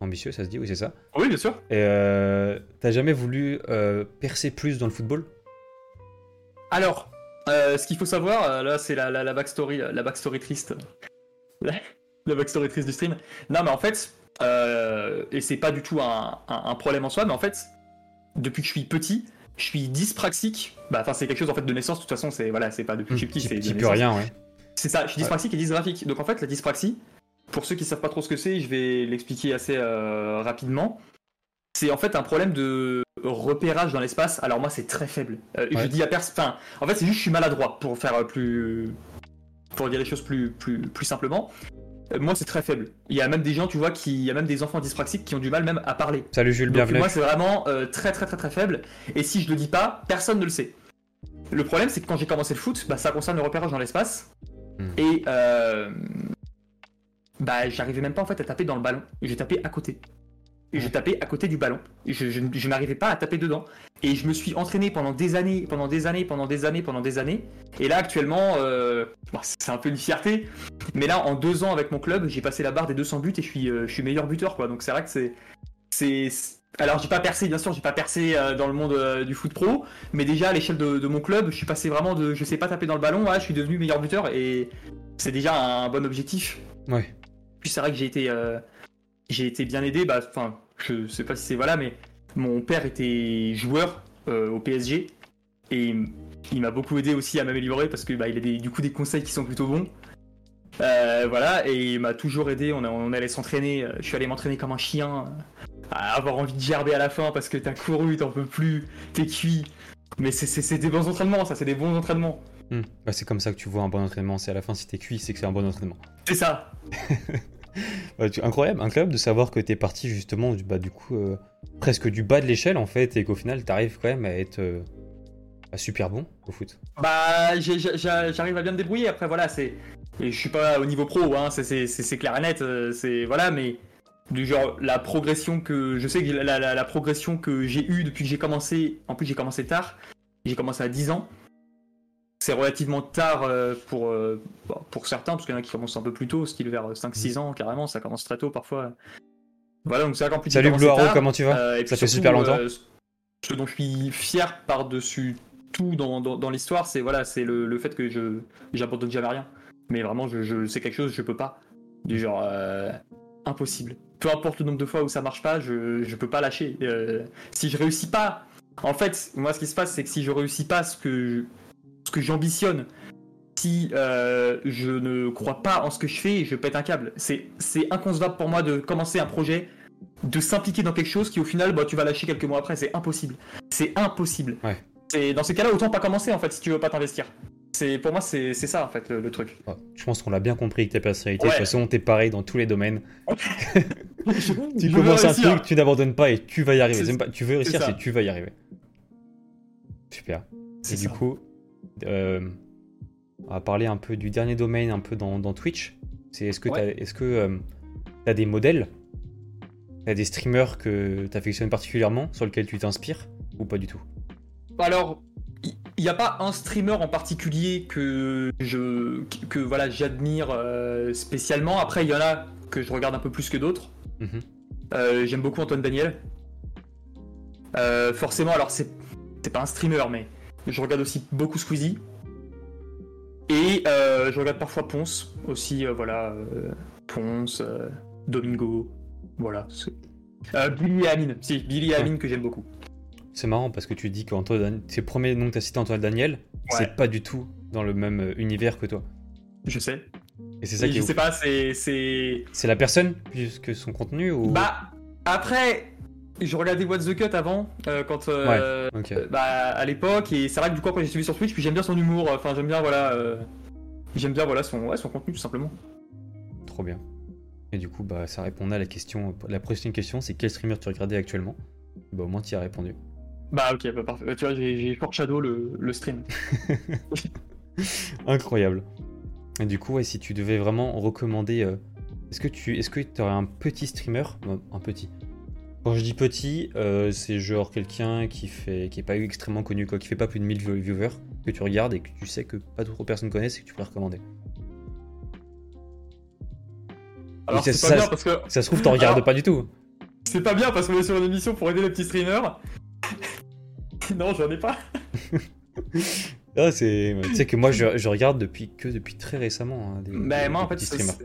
ambitieux, ça se dit, oui, c'est ça.
Oui, bien sûr.
Et euh, t'as jamais voulu euh, percer plus dans le football?
Alors, euh, ce qu'il faut savoir, là, c'est la, la, la backstory, la backstory triste. La, backstory triste du stream. Non, mais en fait, et c'est pas du tout un, un- un problème en soi, mais en fait, depuis que je suis petit, je suis dyspraxique. Bah, enfin, c'est quelque chose en fait de naissance. De toute façon, c'est voilà, c'est pas depuis que je suis petit, c'est de
T'y peux rien, ouais.
C'est ça, je suis dyspraxique et dysgraphique. Donc en fait, la dyspraxie, pour ceux qui savent pas trop ce que c'est, je vais l'expliquer assez euh, rapidement. C'est en fait un problème de repérage dans l'espace. Alors moi, c'est très faible. Euh, Je dis à personne. En fait, c'est juste que je suis maladroit pour faire euh, plus, pour dire les choses plus plus plus simplement. Euh, Moi, c'est très faible. Il y a même des gens, tu vois, qui, il y a même des enfants dyspraxiques qui ont du mal même à parler.
Salut Jules,
Donc
bienvenue.
moi c'est vraiment très très très très faible et si je le dis pas, personne ne le sait. Le problème c'est que quand j'ai commencé le foot, bah, ça concerne le repérage dans l'espace
Hmm.
et euh, bah j'arrivais même pas en fait à taper dans le ballon. Je tapais à côté. Et je tapais à côté du ballon. Je, je, je n'arrivais pas à taper dedans. Et je me suis entraîné pendant des années, pendant des années, pendant des années, pendant des années. Et là actuellement, euh, bon, c'est un peu une fierté. Mais là en deux ans avec mon club, j'ai passé la barre des 200 buts et je suis, euh, je suis meilleur buteur quoi. Donc c'est vrai que c'est c'est alors j'ai pas percé bien sûr j'ai pas percé euh, dans le monde euh, du foot pro mais déjà à l'échelle de, de mon club je suis passé vraiment de je sais pas taper dans le ballon à je suis devenu meilleur buteur et c'est déjà un bon objectif
Ouais.
puis c'est vrai que j'ai été euh, j'ai été bien aidé bah enfin je sais pas si c'est voilà mais mon père était joueur au PSG et il m'a beaucoup aidé aussi à m'améliorer parce que bah, il a des, du coup des conseils qui sont plutôt bons voilà et il m'a toujours aidé on, a- on allait s'entraîner je suis allé m'entraîner comme un chien à avoir envie de gerber à la fin parce que t'as couru, t'en peux plus, t'es cuit. Mais c'est- des bons entraînements, ça, c'est des bons entraînements.
Hmm. Bah, c'est comme ça que tu vois un bon entraînement. C'est à la fin, si t'es cuit, c'est que c'est un bon entraînement.
C'est ça.
Tu- Incroyable, incroyable de savoir que t'es parti justement du, bah, du coup, euh, presque du bas de l'échelle en fait, et qu'au final, t'arrives quand même à être euh, bah, super bon au foot.
Bah, j'arrive à bien me débrouiller. Après, voilà, c'est. et Je suis pas au niveau pro, hein, c'est clair et net. euh, C'est voilà, mais du genre la progression que je sais que la, la- la progression que j'ai eue depuis que j'ai commencé. En plus, j'ai commencé tard. J'ai commencé à 10 ans. C'est relativement tard euh, pour, euh, pour certains, parce qu'il y en a qui commencent un peu plus tôt, style vers 5-6 ans carrément, ça commence très tôt parfois. Voilà, donc c'est qu'en plus.
Salut Blue Arrow, comment tu vas
Euh,
Ça fait super longtemps.
euh, ce dont je suis fier par-dessus tout dans, dans, dans l'histoire, c'est voilà, c'est le, le fait que je j'abandonne jamais rien. Mais vraiment, je, je sais quelque chose, je peux pas. Du genre euh, impossible. Peu importe le nombre de fois où ça marche pas, je, je peux pas lâcher. Euh, si je réussis pas, en fait, moi ce qui se passe, c'est que si je réussis pas ce que ce que j'ambitionne, si euh, je ne crois pas en ce que je fais, je pète un câble. C'est inconcevable pour moi de commencer un projet de s'impliquer dans quelque chose qui au final bah, tu vas lâcher quelques mois après c'est impossible c'est impossible
Ouais.
dans ces cas-là autant pas commencer en fait si tu veux pas t'investir c'est pour moi c'est c'est ça en fait le, le truc
Ouais, Je pense qu'on l'a bien compris avec ta personnalité.
Ouais.
De toute façon, t'es pareil dans tous les domaines. Tu
Je
commences un truc, tu n'abandonnes pas et tu vas y arriver. Pas- tu veux réussir, c'est tu vas y arriver. Super.
C'est
Et du coup, euh, on va parler un peu du dernier domaine, un peu dans, dans Twitch. C'est est-ce que
Ouais.
tu est-ce que euh, t'as des modèles, t'as des streamers que t'affectionnes particulièrement, sur lesquels tu t'inspires ou pas du tout?
Alors il n'y a pas un streamer en particulier que je que voilà j'admire euh, spécialement après il y en a que je regarde un peu plus que d'autres
Mhm.
Euh, j'aime beaucoup Antoine Daniel Euh, forcément alors c'est c'est pas un streamer mais je regarde aussi beaucoup Squeezie et je regarde parfois Ponce aussi, voilà. Ponce, Domingo, voilà. Billy et Amine, si, Billy et. Amine que j'aime beaucoup.
C'est marrant parce que tu dis qu'Antoine, Dan- tes premiers noms que t'as cité Antoine Daniel,
Ouais.
c'est pas du tout dans le même euh, univers que toi.
Je sais.
Et c'est ça
Et
qui
je
est
sais
ouf.
pas, c'est. c'est...
C'est la personne plus que son contenu ou?
Bah, après, je regardais What's the Cut avant, euh, quand. euh,
Ok.
euh, bah, à l'époque, et c'est vrai que du coup, après, j'ai suivi sur Twitch, puis j'aime bien son humour, enfin, j'aime bien, voilà. J'aime bien, voilà, son, ouais, son contenu, tout simplement.
Trop bien. Et du coup, bah, ça répondait à la question. La prochaine question, c'est quel streamer tu regardais actuellement? Bah, au moins, tu y as répondu.
Bah, ok, bah, parfait. Tu vois, j'ai foreshadow le, le stream.
Incroyable. Et du coup, ouais, si tu devais vraiment recommander, euh, est-ce que tu est-ce que aurais un petit streamer? Non, un petit. Quand je dis petit, euh, c'est genre quelqu'un qui fait qui est pas extrêmement connu, quoi, qui fait pas plus de 1000 view- viewers, que tu regardes et que tu sais que pas trop personnes connaissent et que tu peux le recommander.
Alors,
c'est
pas
ça-
bien parce que.
Ça se trouve, t'en regardes
Alors-
pas du tout.
C'est pas bien parce qu'on est sur une émission pour aider les petits streamers. non, j'en ai pas.
Ah, c'est. Tu sais que moi, je, je regarde depuis que depuis très récemment. hein, des,
Bah,
des-
moi,
des
en fait,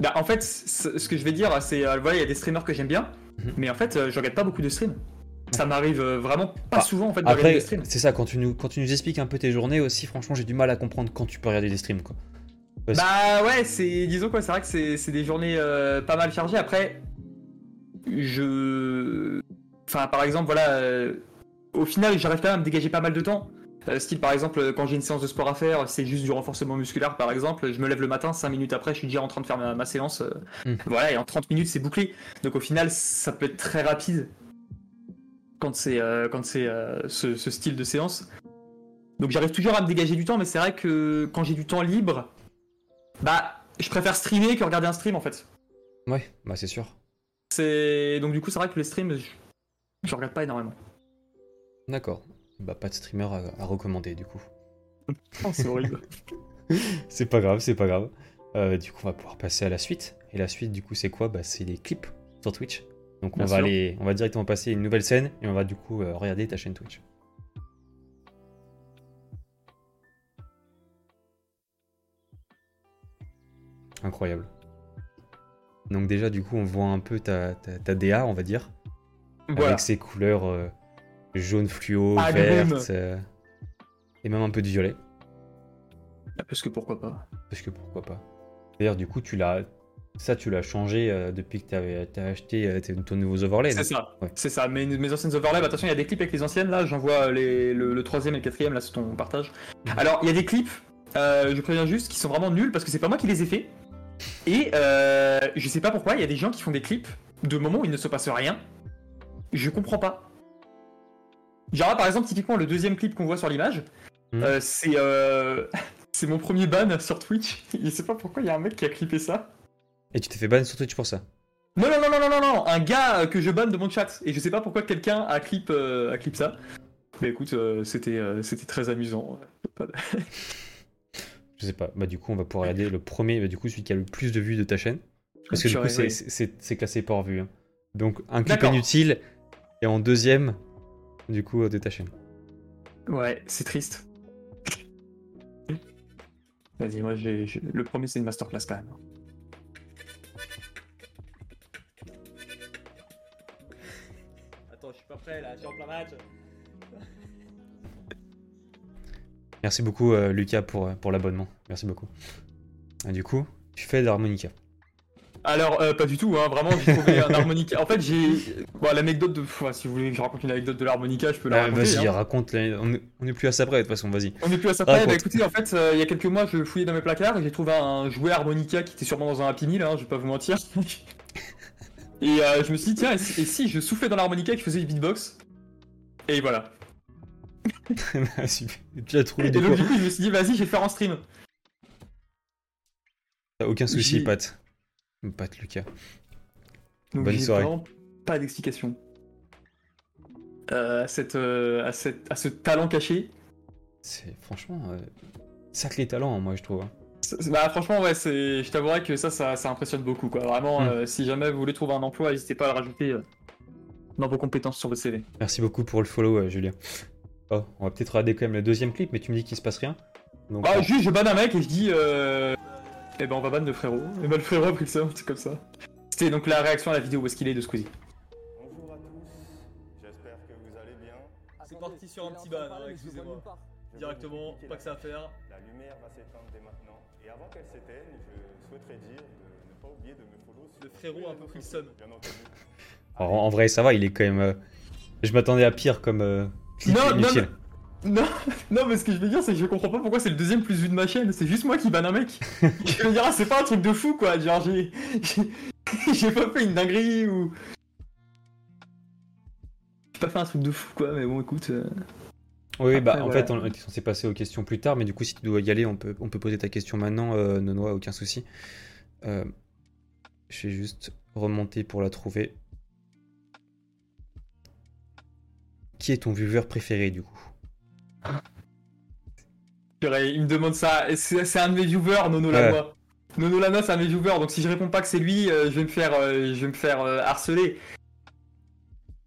bah, en fait, ce que je vais dire, c'est. euh, voilà, il y a des streamers que j'aime bien,
Mhm.
mais en fait, euh, je regarde pas beaucoup de streams. Ça m'arrive euh, vraiment pas
Ah,
souvent, en fait, de regarder
Après,
des streams.
c'est ça, quand tu, nous, quand tu nous expliques un peu tes journées aussi, franchement, j'ai du mal à comprendre quand tu peux regarder des streams. Quoi. Parce-
Bah ouais, c'est disons quoi, c'est vrai que c'est c'est des journées euh, pas mal chargées. Après, je, enfin par exemple voilà, euh, au final j'arrive quand même à me dégager pas mal de temps. Euh, style par exemple quand j'ai une séance de sport à faire, c'est juste du renforcement musculaire par exemple, je me lève le matin, 5 minutes après je suis déjà en train de faire ma, ma séance. euh,
Mm.
Voilà, et en 30 minutes c'est bouclé. Donc au final ça peut être très rapide quand c'est quand c'est ce, ce style de séance. Donc j'arrive toujours à me dégager du temps, mais c'est vrai que quand j'ai du temps libre, bah je préfère streamer que regarder un stream en fait.
Ouais, bah c'est sûr.
C'est donc du coup c'est vrai que les streams, je, regarde pas énormément.
D'accord. Bah pas de streamer à, à recommander du coup.
Oh, c'est horrible.
C'est pas grave, c'est pas grave. Euh, du coup, on va pouvoir passer à la suite. Et la suite, du coup, c'est quoi? Bah c'est les clips sur Twitch. Donc on
Bien
va
sûr.
aller, on va directement passer une nouvelle scène et on va du coup euh, regarder ta chaîne Twitch. Incroyable. Donc déjà, du coup, on voit un peu ta, ta, ta DA, on va dire,
voilà.
avec ses couleurs euh, jaune fluo,
Agrumes.
verte, euh, et même un peu de violet.
Parce que pourquoi pas.
Parce que pourquoi pas. D'ailleurs, du coup, tu l'as, ça, tu l'as changé euh, depuis que tu as acheté euh, ton nouveau overlay.
C'est ça.
Ouais.
C'est ça. Mes, mes anciennes overlays, bah, attention, il y a des clips avec les anciennes là. J'en vois les, le, le troisième et le quatrième là, c'est ton partage.
Mhm.
Alors il y a des clips. euh, je préviens juste qui sont vraiment nuls parce que c'est pas moi qui les ai faits. Et je sais pas pourquoi il y a des gens qui font des clips de moments où il ne se passe rien. Je comprends pas. Genre là, par exemple typiquement le deuxième clip qu'on voit sur l'image,
Mhm.
euh, c'est euh, c'est mon premier ban sur Twitch. Je sais pas pourquoi il y a un mec qui a clippé ça.
Et tu t'es fait ban sur Twitch pour ça.
Non, non, non, non, non, non, non, un gars euh, que je banne de mon chat. Et je sais pas pourquoi quelqu'un a clip, euh, a clip ça. Mais écoute, c'était c'était très amusant.
Je sais pas. Bah, du coup, on va pouvoir regarder le premier, bah, du coup, celui qui a le plus de vues de ta chaîne. Parce que du coup, c'est- classé par vue. hein. Donc, un clip inutile et en deuxième, du coup, de ta chaîne.
Ouais, c'est triste. Vas-y, moi, j'ai- j'ai- le premier, c'est une masterclass quand même. Attends, je suis pas prêt là, je suis en plein match.
Merci beaucoup, euh, Lucas, pour, euh, pour l'abonnement. Merci beaucoup. Et du coup, tu fais de l'harmonica.
Alors, euh, pas du tout, hein, vraiment, j'ai trouvé un harmonica. En fait, j'ai. Bon, l'anecdote de. Si vous voulez que je raconte une anecdote de l'harmonica, je peux la
Ah,
raconter.
vas-y,
hein.
raconte. la- On est- on est plus à ça près, de toute façon, vas-y.
On est plus à ça près.
Raconte.
Bah, écoutez, en fait, euh, il y a quelques mois, je fouillais dans mes placards et j'ai trouvé un jouet harmonica qui était sûrement dans un Happy Meal, hein, je vais pas vous mentir. et euh, je me suis dit, tiens, et si, et si je soufflais dans l'harmonica et que je faisais du beatbox? Et voilà.
Ah, super. Et tu l'as trouvé,
Et donc, du coup, je me suis dit, vas-y, je vais faire en stream.
T'as aucun souci, Pat. Pat, Lucas.
Donc,
Bonne
j'ai
soirée.
vraiment pas d'explication. Euh, à, cette, euh, à, cette, à ce talent caché.
C'est franchement. Euh, sacré talent, moi, je trouve. hein.
Bah franchement ouais c'est je t'avouerais que ça, ça ça impressionne beaucoup quoi vraiment
Mm.
euh, si jamais vous voulez trouver un emploi n'hésitez pas à le rajouter dans vos compétences sur votre CV.
Merci beaucoup pour le follow, Julien. Oh, on va peut-être regarder quand même le deuxième clip, mais tu me dis qu'il se passe rien. Donc,
Bah, juste, je banne un mec et je dis. Eh ben, on va ban le frérot. Et ben, le frérot a pris le c'est comme ça. C'était donc la réaction à la vidéo où est-ce qu'il est de Squeezie.
Bonjour à tous, j'espère que vous allez bien.
C'est parti sur un petit ban, hein, excusez-moi. Directement, pas que ça à faire.
La lumière va s'éteindre dès maintenant. Et avant qu'elle s'éteigne, je souhaiterais dire de ne pas oublier de me follow sur
Le frérot a un peu pris le seum.
Bien entendu.
en, en vrai, ça va, il est quand même. euh, Je m'attendais à pire comme. euh,
Non, non,
inutile.
Non, non, mais ce que je veux dire, c'est que je comprends pas pourquoi c'est le deuxième plus vu de ma chaîne. C'est juste moi qui banne un mec. je veux dire, ah, c'est pas un truc de fou, quoi. Genre, j'ai. j'ai- pas fait une dinguerie ou. J'ai pas fait un truc de fou, quoi. Mais bon, écoute. euh,
Oui, bah en fait, on était censé passer aux questions plus tard, mais du coup, si tu dois y aller, on peut, on peut poser ta question maintenant, euh, Nonoa, aucun souci. Euh, je vais juste remonter pour la trouver. Qui est ton viewer préféré, du coup?
Il me demande ça. C'est un de mes viewers, Nono Lanois. Nono Lanois, c'est un de mes viewers. Donc si je réponds pas que c'est lui, euh, je vais me faire, euh, je vais me faire euh, harceler.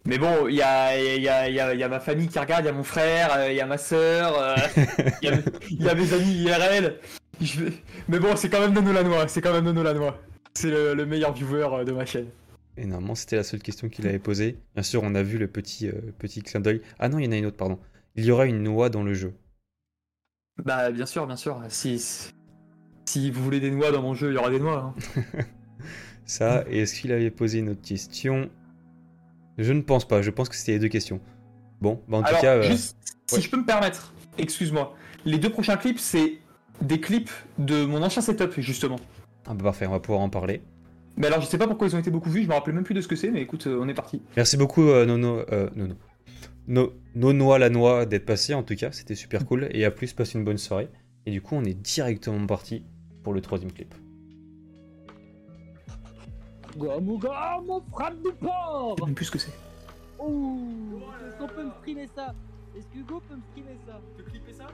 Mais bon, il y a, y, a, y, a, il y a ma famille qui regarde, il y a mon frère, il y a ma soeur, il y, a- il y a mes amis IRL. Je vais- Mais bon, c'est quand même Nono Lanois. C'est quand même Nono Lanois. C'est le, le meilleur viewer de ma chaîne.
Et normalement, c'était la seule question qu'il avait posée. Bien sûr, on a vu le petit, petit clin d'œil. Ah non, il y en a une autre, pardon. Il y aura une noix dans le jeu.
Bah, bien sûr, bien sûr. Si, si vous voulez des noix dans mon jeu, il y aura des noix. hein.
Ça, et est-ce qu'il avait posé une autre question? Je ne pense pas, je pense que c'était les deux questions. Bon, bah en
Alors,
tout cas, euh,
juste, si je peux me permettre, excuse-moi, les deux prochains clips, c'est des clips de mon ancien setup, justement.
ah bah parfait, on va pouvoir en parler.
Mais alors, je sais pas pourquoi ils ont été beaucoup vus, je me rappelais même plus de ce que c'est, mais écoute, euh, on est parti.
Merci beaucoup, euh, Nono, euh, Nono. No, Nonoa la noix d'être passé, en tout cas, c'était super cool. Et à plus, passe une bonne soirée. Et du coup, on est directement parti pour le troisième clip.
Gomouga, mon frappe du porc
Je sais même plus ce que c'est.
Ouh Est-ce qu'on peut me streamer ça Est-ce que Hugo peut me streamer ça?
Tu peux clipper ça?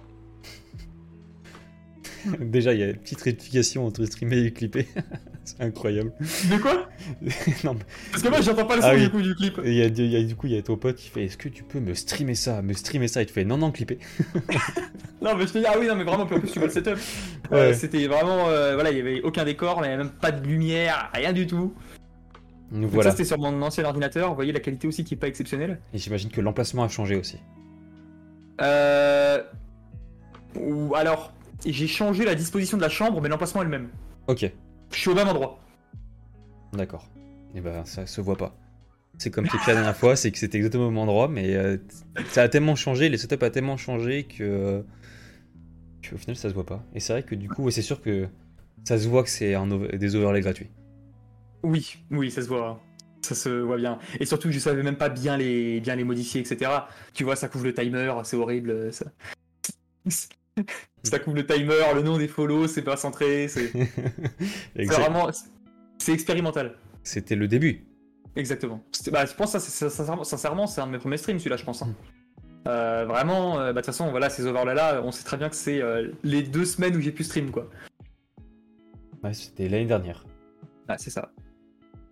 Déjà, il y a une petite rectification entre streamer et clipper. C'est incroyable.
De quoi
non, mais
Parce que moi, j'entends pas le son
Ah oui.
du coup du clip.
il y a, il y a- du coup, il y a ton pote qui fait Est-ce que tu peux me streamer ça Me streamer ça? Et tu fais Non, non, clipper.
Non, mais je te dis, ah oui, non, mais vraiment, puis en plus, tu vois le setup. Euh. C'était vraiment, euh, voilà, il y avait aucun décor, mais même pas de lumière, rien du tout.
Donc voilà.
Ça, c'était sur mon ancien ordinateur. Vous voyez la qualité aussi qui est pas exceptionnelle.
Et j'imagine que l'emplacement a changé aussi.
Euh... Ou alors, j'ai changé la disposition de la chambre, mais l'emplacement est le même.
Ok,
Je suis au même endroit.
d'accord. Et ben, ça se voit pas. C'est comme Kepi la dernière fois, c'est que c'était exactement au même endroit, mais euh, ça a tellement changé, les setups a tellement changé que. que au final, ça se voit pas. Et c'est vrai que du coup, c'est sûr que ça se voit que c'est over- des overlays gratuits.
Oui, oui, ça se voit. Ça se voit bien. Et surtout, je savais même pas bien les, bien les modifier, etc. Tu vois, ça couvre le timer, c'est horrible. Ça... ça couvre le timer, le nom des follow, c'est pas centré, c'est vraiment. C'est expérimental.
C'était le début.
Exactement. Bah, je pense que ça, sincèrement, sincèrement, c'est un de mes premiers streams, celui-là, je pense. hein. Euh, vraiment, euh, bah, de toute façon, voilà, ces overlays-là, on sait très bien que c'est euh, les deux semaines où j'ai pu stream, quoi.
Ouais, c'était l'année dernière.
Ah, c'est ça.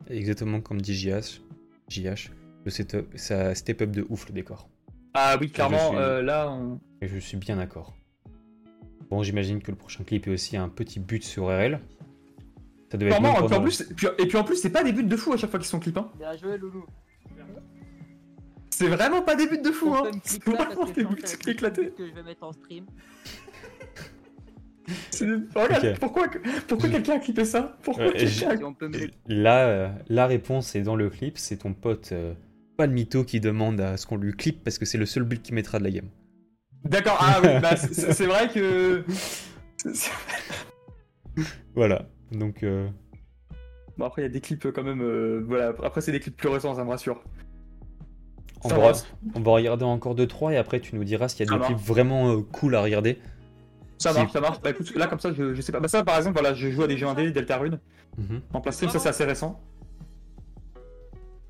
Exactement comme dit JH. JH. Le setup, ça step up de ouf le décor.
Ah oui, clairement,
suis-
là, on...
Et je suis bien d'accord. Bon, j'imagine que le prochain clip est aussi un petit but sur RL. Ça devait être
et puis en plus, puis- et puis en plus, c'est pas des buts de fou à chaque fois qu'ils sont clips, hein.
Bien joué, Loulou.
C'est vraiment pas des buts de fou, hein. C'est vraiment des buts éclatés.
que je vais mettre en stream.
Regarde, pourquoi, pourquoi quelqu'un a clippé ça? Pourquoi
Ouais,
quelqu'un a-
Là, euh, la réponse est dans le clip. C'est ton pote, euh, mytho, qui demande à ce qu'on lui clip parce que c'est le seul but qu'il mettra de la game.
D'accord, ah oui, bah, c'est vrai que...
Voilà. Donc, euh,
Bon, après, il y a des clips quand même... euh, voilà, après, c'est des clips plus récents, ça me rassure.
on,
Ça
va, on va regarder encore 2-3 et après tu nous diras s'il y a
Ça
des clips vraiment euh, cool à regarder.
Ça marche, ça marche. Bah écoute, là, comme ça, je, je sais pas. Bah ça, par exemple, voilà, je joue à des jeux indés, Delta Rune,
Mhm.
en stream, ça, c'est assez récent.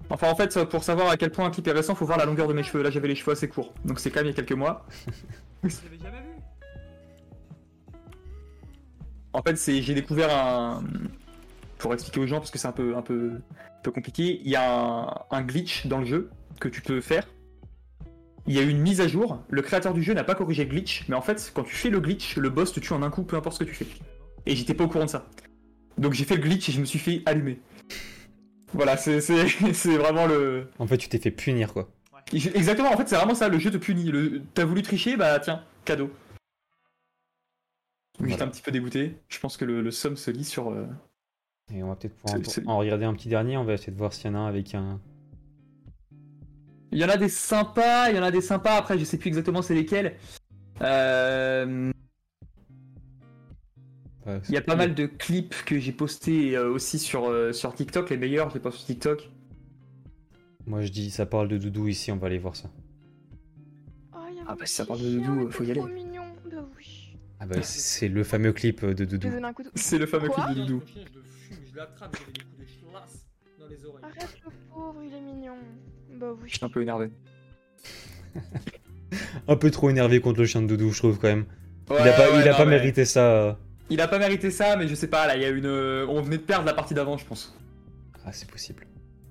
Enfin, en fait, pour savoir à quel point un clip est récent, faut voir la longueur de mes cheveux. Là, j'avais les cheveux assez courts, donc c'est quand même il y a quelques mois.
Je l'avais jamais vu.
En fait, c'est j'ai découvert un. Pour expliquer aux gens, parce que c'est un peu, un peu, un peu compliqué, il y a un, un glitch dans le jeu que tu peux faire. il y a eu une mise à jour. Le créateur du jeu n'a pas corrigé le glitch, mais en fait, quand tu fais le glitch, le boss te tue en un coup, peu importe ce que tu fais. Et j'étais pas au courant de ça. Donc j'ai fait le glitch et je me suis fait allumer. Voilà, c'est c'est- c'est vraiment le.
En fait, tu t'es fait punir, quoi.
Exactement, en fait, c'est vraiment ça, le jeu te punit. Le... T'as voulu tricher, bah tiens, cadeau. Donc, J'étais
Voilà.
un petit peu dégoûté. Je pense que le, le somme se lit sur. euh,
Et on va peut-être pouvoir
c'est-
en regarder un petit dernier. On va essayer de voir s'il y en a un avec un.
Il y en a des sympas, il y en a des sympas, après je sais plus exactement c'est lesquels. Euh,
Ouais,
Il y a pas mal de clips que j'ai postés euh, aussi sur, euh, sur TikTok, les meilleurs, je les poste sur TikTok.
Moi, je dis, ça parle de Doudou ici. On va aller voir ça.
Oh, y a
Ah bah, si ça parle de Doudou, faut y aller.
mignon. Bah oui.
Ah bah, c'est le fameux clip de
Je
Doudou.
de...
C'est le fameux
Quoi
clip de Doudou.
Le chien, je le fume, je l'attrape, j'avais des coups de chlasse dans les oreilles.
Arrête le pauvre, il est mignon. Bah oui.
Je suis un peu énervé.
Un peu trop énervé contre le chien de Doudou, je trouve, quand même. il a pas,
ouais,
il a
non,
pas
mais-
mérité ça.
Il a pas mérité ça, mais je sais pas, là, il y a une. euh, On venait de perdre la partie d'avant, je pense.
Ah, c'est possible.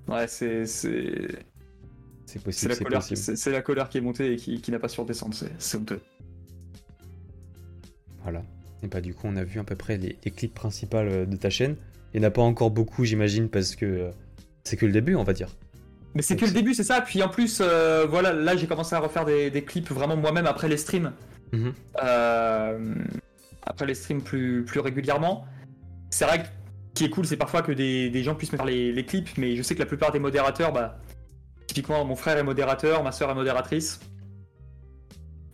Ouais, c'est. C'est
C'est
c'est
possible,
la,
c'est possible.
la colère qui est montée et qui, qui n'a pas su redescendre, c'est honteux.
Voilà. Et bah, du coup, on a vu à peu près les, les clips principaux euh, de ta chaîne. Il n'y en a pas encore beaucoup, j'imagine, parce que euh, c'est que le début, on va dire.
Mais c'est que le début, c'est ça. Puis en plus, euh, voilà, là j'ai commencé à refaire des, des clips vraiment moi-même après les streams.
Mhm.
Euh, après les streams plus, plus régulièrement. C'est vrai que ce qui est cool, c'est parfois que des, des gens puissent me faire les, les clips, mais je sais que la plupart des modérateurs, bah, typiquement mon frère est modérateur, ma soeur est modératrice,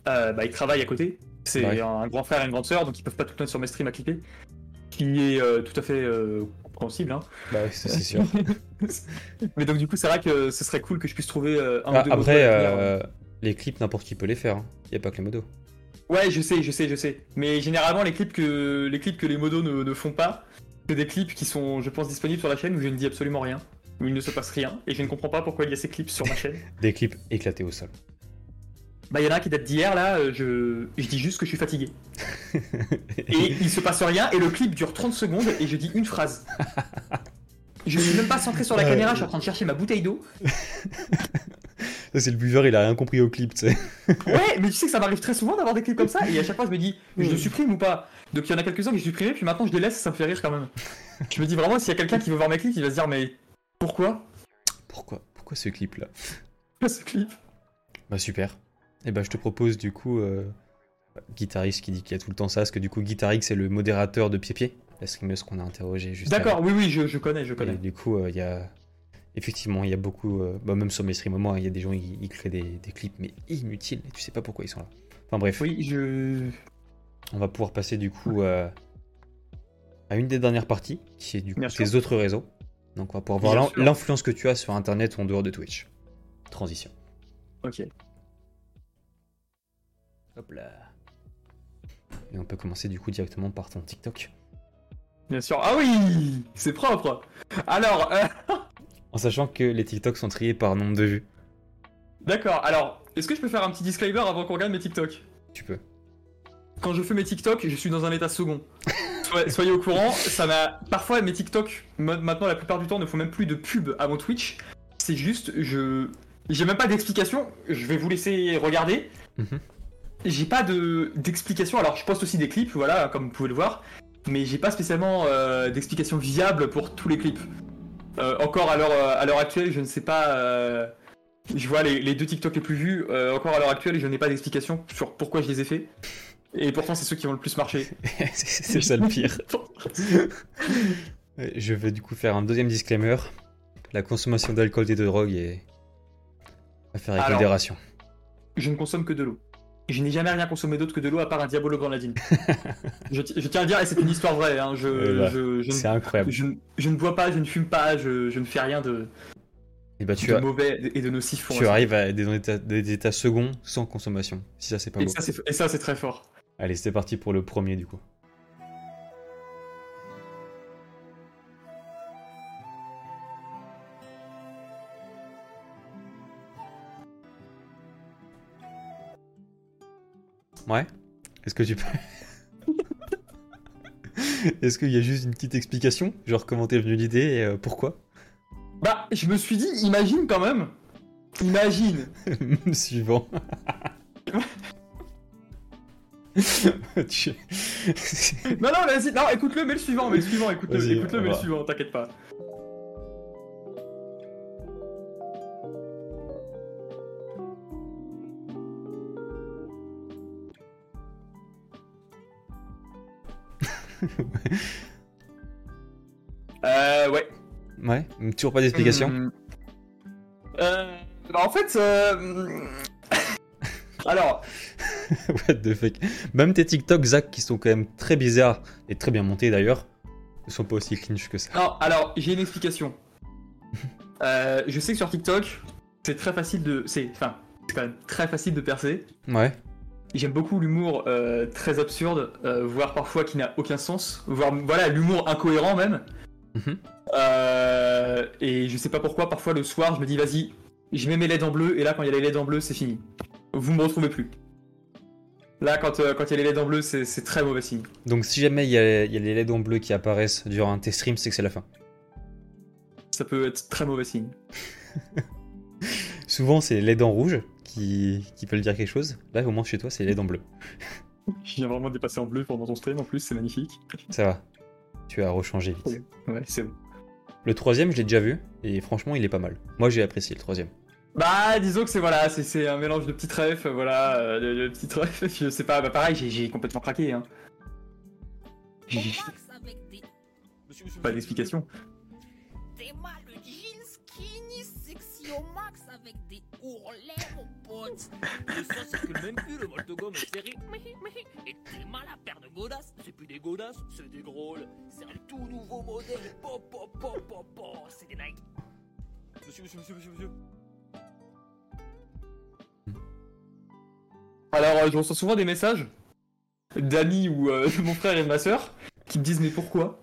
euh, bah, ils travaillent à côté. C'est
Ouais.
un grand frère et une grande soeur, donc ils peuvent pas tout le temps être sur mes streams à clipper. Qui est euh, tout à fait euh, compréhensible. Hein.
Bah, c'est c'est sûr.
Mais donc du coup, c'est vrai que ce serait cool que je puisse trouver un
Ah,
ou deux
après, euh, les clips, n'importe qui peut les faire. Il n'y a pas que les modos.
Ouais, je sais, je sais, je sais. Mais généralement, les clips que les, clips que les modos ne, ne font pas, c'est des clips qui sont, je pense, disponibles sur la chaîne où je ne dis absolument rien, où il ne se passe rien, et je ne comprends pas pourquoi il y a ces clips sur ma chaîne.
Des clips éclatés au sol.
Bah, il y en a un qui date d'hier, là, euh, je... je dis juste que je suis fatigué. Et il se passe rien, et le clip dure 30 secondes, et je dis une phrase. Je suis même pas centré sur la
Ouais.
caméra, je suis en train de chercher ma bouteille d'eau.
C'est le buveur, il a rien compris au clip, tu sais.
Ouais, mais tu sais que ça m'arrive très souvent d'avoir des clips comme ça, et à chaque fois je me dis, je le supprime ou pas? Donc il y en a quelques-uns que j'ai supprimés, puis maintenant je les laisse, ça me fait rire quand même. Je me dis vraiment, s'il y a quelqu'un qui veut voir mes clips, il va se dire, mais pourquoi?
Pourquoi Pourquoi ce clip-là?
Pourquoi ce clip?
Bah, super. Et bah, je te propose, du coup, euh, Guitarix qui dit qu'il y a tout le temps ça, parce que du coup, Guitarix, c'est le modérateur de Pied-Pied, la streameuse qu'on a interrogée juste
D'accord, oui, oui, je, je connais, je
Et
connais.
du coup, euh, il y a. Effectivement, il y a beaucoup. euh, bah, même sur mes streams, moi, il y a des gens qui créent des, des clips, mais inutiles, et tu sais pas pourquoi ils sont là. Enfin bref,
Oui, je.
on va pouvoir passer du coup euh, à une des dernières parties, qui est du coup
Bien sûr.
tes autres réseaux. Donc on va pouvoir voir
Bien
l'influence que tu as sur Internet ou en dehors de Twitch. Transition.
Ok.
Hop là. Et on peut commencer du coup directement par ton TikTok.
Bien sûr. Ah oui C'est propre Alors, euh,
En sachant que les TikTok sont triés par nombre de vues.
d'accord, alors, est-ce que je peux faire un petit disclaimer avant qu'on regarde mes TikTok
Tu peux.
Quand je fais mes TikTok, je suis dans un état second. Soyez, soyez au courant, ça m'a. Parfois, mes TikTok, ma- maintenant, la plupart du temps, ne font même plus de pub mon Twitch. C'est juste, je. J'ai même pas d'explication, je vais vous laisser regarder.
Mhm.
J'ai pas de d'explication, alors je poste aussi des clips, voilà, comme vous pouvez le voir, mais j'ai pas spécialement euh, d'explication viable pour tous les clips. Euh, encore à l'heure euh, à l'heure actuelle, je ne sais pas. euh, Je vois les, les deux TikTok les plus vus, euh, encore à l'heure actuelle, je n'ai pas d'explication sur pourquoi je les ai faits. Et pourtant, c'est ceux qui vont le plus marcher.
c'est ça le pire. Je vais du coup faire un deuxième disclaimer. La consommation d'alcool et de drogue est à faire avec modération.
je ne consomme que de l'eau. Je n'ai jamais rien consommé d'autre que de l'eau à part un Diabolo Grenadine. je, je tiens à le dire, et c'est une histoire vraie. Hein, je,
bah,
je,
C'est
ne,
incroyable.
je, ne- je ne bois pas, je ne fume pas, je, ne fais rien de,
Et bah tu,
de
as-
mauvais et de nocif
tu arrives à des états, des états seconds sans consommation. Si ça c'est pas
Et
beau.
ça, c'est- et ça, c'est très fort.
Allez, c'est parti pour le premier du coup. Ouais Est-ce que tu peux... Est-ce qu'il y a juste une petite explication? Genre comment t'es venu l'idée et euh, pourquoi?
Bah, je me suis dit, imagine quand même Imagine
Suivant.
Non, non, vas-y, non, écoute-le, mets le suivant, mets le suivant, écoute-le, écoute-le, mets le
va.
suivant, t'inquiète pas. Euh, ouais.
ouais, toujours pas d'explication.
Hmm. Euh, bah en fait, euh... alors,
What the fuck. Même tes TikTok, Zach, qui sont quand même très bizarres et très bien montés d'ailleurs, ne sont pas aussi clinch que ça.
non, alors j'ai une explication. Euh, je sais que sur TikTok, c'est très facile de, c'est, enfin, c'est quand même très facile de percer.
Ouais.
J'aime beaucoup l'humour euh, très absurde, euh, voire parfois qui n'a aucun sens, voire voilà l'humour incohérent même.
Mhm.
Euh, et je sais pas pourquoi, parfois le soir, je me dis vas-y, je mets mes LED en bleu, et là quand il y a les LED en bleu, c'est fini. Vous me retrouvez plus. Là, quand euh, quand il y a les LED en bleu, c'est très mauvais signe.
Donc si jamais il y, y a les LED en bleu qui apparaissent durant tes streams, c'est que c'est la fin.
Ça peut être très mauvais signe.
Souvent, c'est les LED en rouge qui, qui veulent dire quelque chose. Là, au moins chez toi, c'est les LED en bleu.
Je viens vraiment de dépasser en bleu pendant ton stream en plus, c'est magnifique.
Ça va. Tu as rechangé vite.
Ouais, c'est bon.
Le troisième, je l'ai déjà vu, et franchement, il est pas mal. Moi, j'ai apprécié le troisième.
Bah, disons que c'est voilà, c'est- c'est un mélange de petits refs, voilà, euh, de, de petits refs. Je sais pas, bah pareil, j'ai- j'ai complètement craqué. Hein.
Au max avec des. Monsieur, monsieur,
Pas d'explication.
Le pote. Et ça, c'est que le même cul, le vol de gomme serré. Et t'es mal la paire de godasses. C'est plus des godasses, c'est des grolles. C'est un tout nouveau modèle. Pop, pop, pop, pop, pop. C'est des Nike. Monsieur, monsieur, monsieur, monsieur, monsieur.
Alors, euh, je reçois souvent des messages d'amis ou euh, de mon frère et de ma soeur qui me disent Mais pourquoi?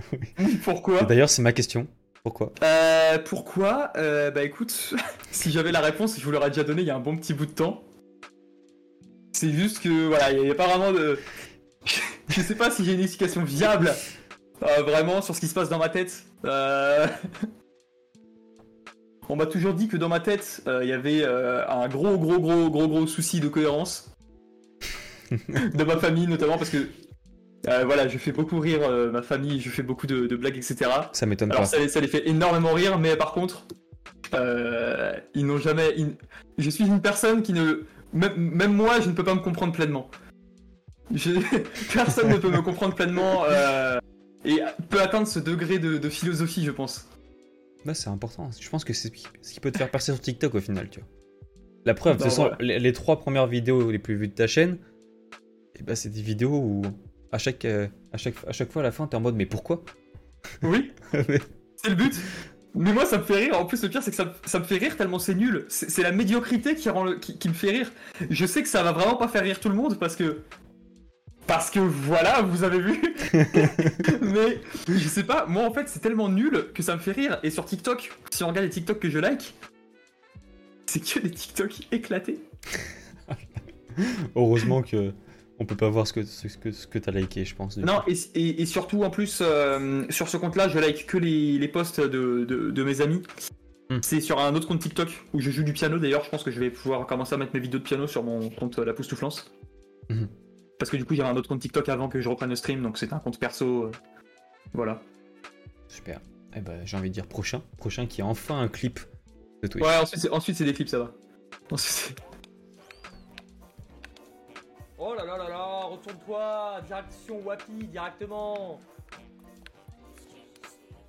Pourquoi?
D'ailleurs, c'est ma question. Pourquoi?
Euh, pourquoi? Euh, Bah écoute, si j'avais la réponse, je vous l'aurais déjà donné il y a un bon petit bout de temps. C'est juste que voilà, il n'y a, pas vraiment de. je sais pas si j'ai une explication viable euh, vraiment sur ce qui se passe dans ma tête. Euh, On m'a toujours dit que dans ma tête, euh, il y avait un gros, gros, gros, gros, gros souci de cohérence. de ma famille notamment parce que. Euh, voilà, je fais beaucoup rire euh, ma famille, je fais beaucoup de, de blagues, etc.
Ça m'étonne
Alors
pas.
ça, les- ça les fait énormément rire, mais par contre, euh, ils n'ont jamais. ils- Je suis une personne qui ne. Même, même moi, je ne peux pas me comprendre pleinement. Je- Personne ne peut me comprendre pleinement et peut atteindre ce degré de, de philosophie, je pense.
Bah, c'est important. Je pense que c'est ce qui- ce peut te faire percer sur TikTok au final, tu vois. La preuve,
Bah,
toute façon,
voilà.
les, les trois premières vidéos les plus vues de ta chaîne, et bah, c'est des vidéos où à chaque, euh, à, chaque, à chaque fois à la fin, t'es en mode mais pourquoi?
Oui, c'est le but. Mais moi, ça me fait rire. En plus, le pire, c'est que ça, me- ça me fait rire tellement c'est nul. C'est c'est la médiocrité qui, rend le- qui, qui me fait rire. Je sais que ça va vraiment pas faire rire tout le monde parce que. Parce que voilà, vous avez vu. Mais je sais pas, moi en fait, c'est tellement nul que ça me fait rire. Et sur TikTok, si on regarde les TikTok que je like, c'est que des TikTok éclatés.
Heureusement que on peut pas voir ce que, ce que, ce que t'as liké, je pense.
Non, et, et- et surtout en plus, euh, sur ce compte-là, je like que les, les posts de, de- de mes amis.
Hmm.
C'est sur un autre compte TikTok où je joue du piano. D'ailleurs, je pense que je vais pouvoir commencer à mettre mes vidéos de piano sur mon compte euh, La Poustouflance.
Mhm.
Parce que du coup, j'avais un autre compte TikTok avant que je reprenne le stream, donc c'est un compte perso. euh, Voilà.
Super. Eh ben, j'ai envie de dire prochain. Prochain qui a enfin un clip de Twitch.
Ouais, ensuite, c'est- ensuite c'est des clips, ça va. Ensuite, c'est-
retourne-toi, direction Wapi, directement.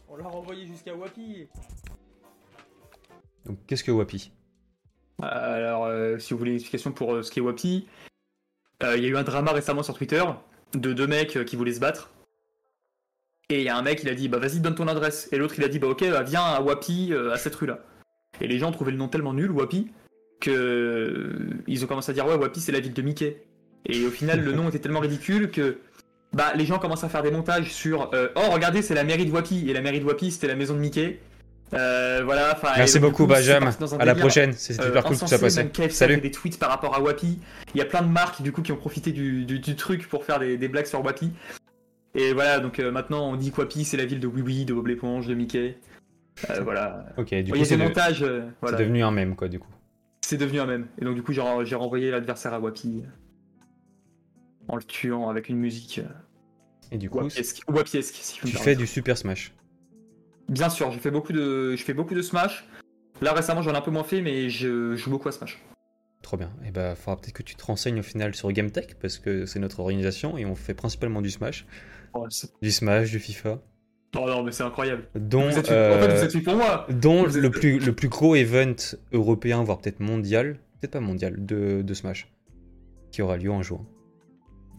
On l'a renvoyé jusqu'à Wapi.
Donc, qu'est-ce que Wapi?
Alors, euh, si vous voulez une explication pour euh, ce qui est Wapi, euh, il y a eu un drama récemment sur Twitter de deux mecs euh, qui voulaient se battre. Et il y a un mec, il a dit bah vas-y donne ton adresse. Et l'autre il a dit bah ok bah, viens à Wapi euh, à cette rue là. Et les gens trouvaient le nom tellement nul Wapi que euh, ils ont commencé à dire ouais Wapi c'est la ville de Mickey. Et au final le nom était tellement ridicule que bah les gens commencent à faire des montages sur euh, oh regardez c'est la mairie de Wapi et la mairie de Wapi c'était la maison de Mickey. Euh, voilà.
Merci
donc,
beaucoup,
coup, un
À la prochaine. C'est
Euh,
super cool que ça
fait
Salut.
des tweets par rapport à Wapi. Il y a plein de marques du coup qui ont profité du, du- du truc pour faire des, des blagues sur Wapi. Et voilà, donc euh, maintenant on dit que Wapi c'est la ville de Oui Oui, de Bob l'éponge, de Mickey. Euh, voilà.
Ok, du
y
coup, c'est de-
euh, voilà.
devenu un mème, quoi, du coup.
C'est devenu un même. Et donc du coup, j'ai renvoyé l'adversaire à Wapi en le tuant avec une musique euh,
Et du coup,
wapiesque, wapiesque, si
tu fais du Super Smash.
Bien sûr, je fais beaucoup de, je fais beaucoup de Smash. Là récemment, j'en ai un peu moins fait, mais je joue beaucoup à Smash.
Trop bien. Et bah, faudra peut-être que tu te renseignes au final sur GameTech, parce que c'est notre organisation et on fait principalement du Smash.
Oh,
Du Smash, du FIFA.
oh non, mais c'est incroyable.
Dont,
Vous êtes, En fait, vous êtes pour moi.
dont
vous êtes-
le, plus, le plus gros event européen, voire peut-être mondial, peut-être pas mondial, de, de Smash, qui aura lieu en juin.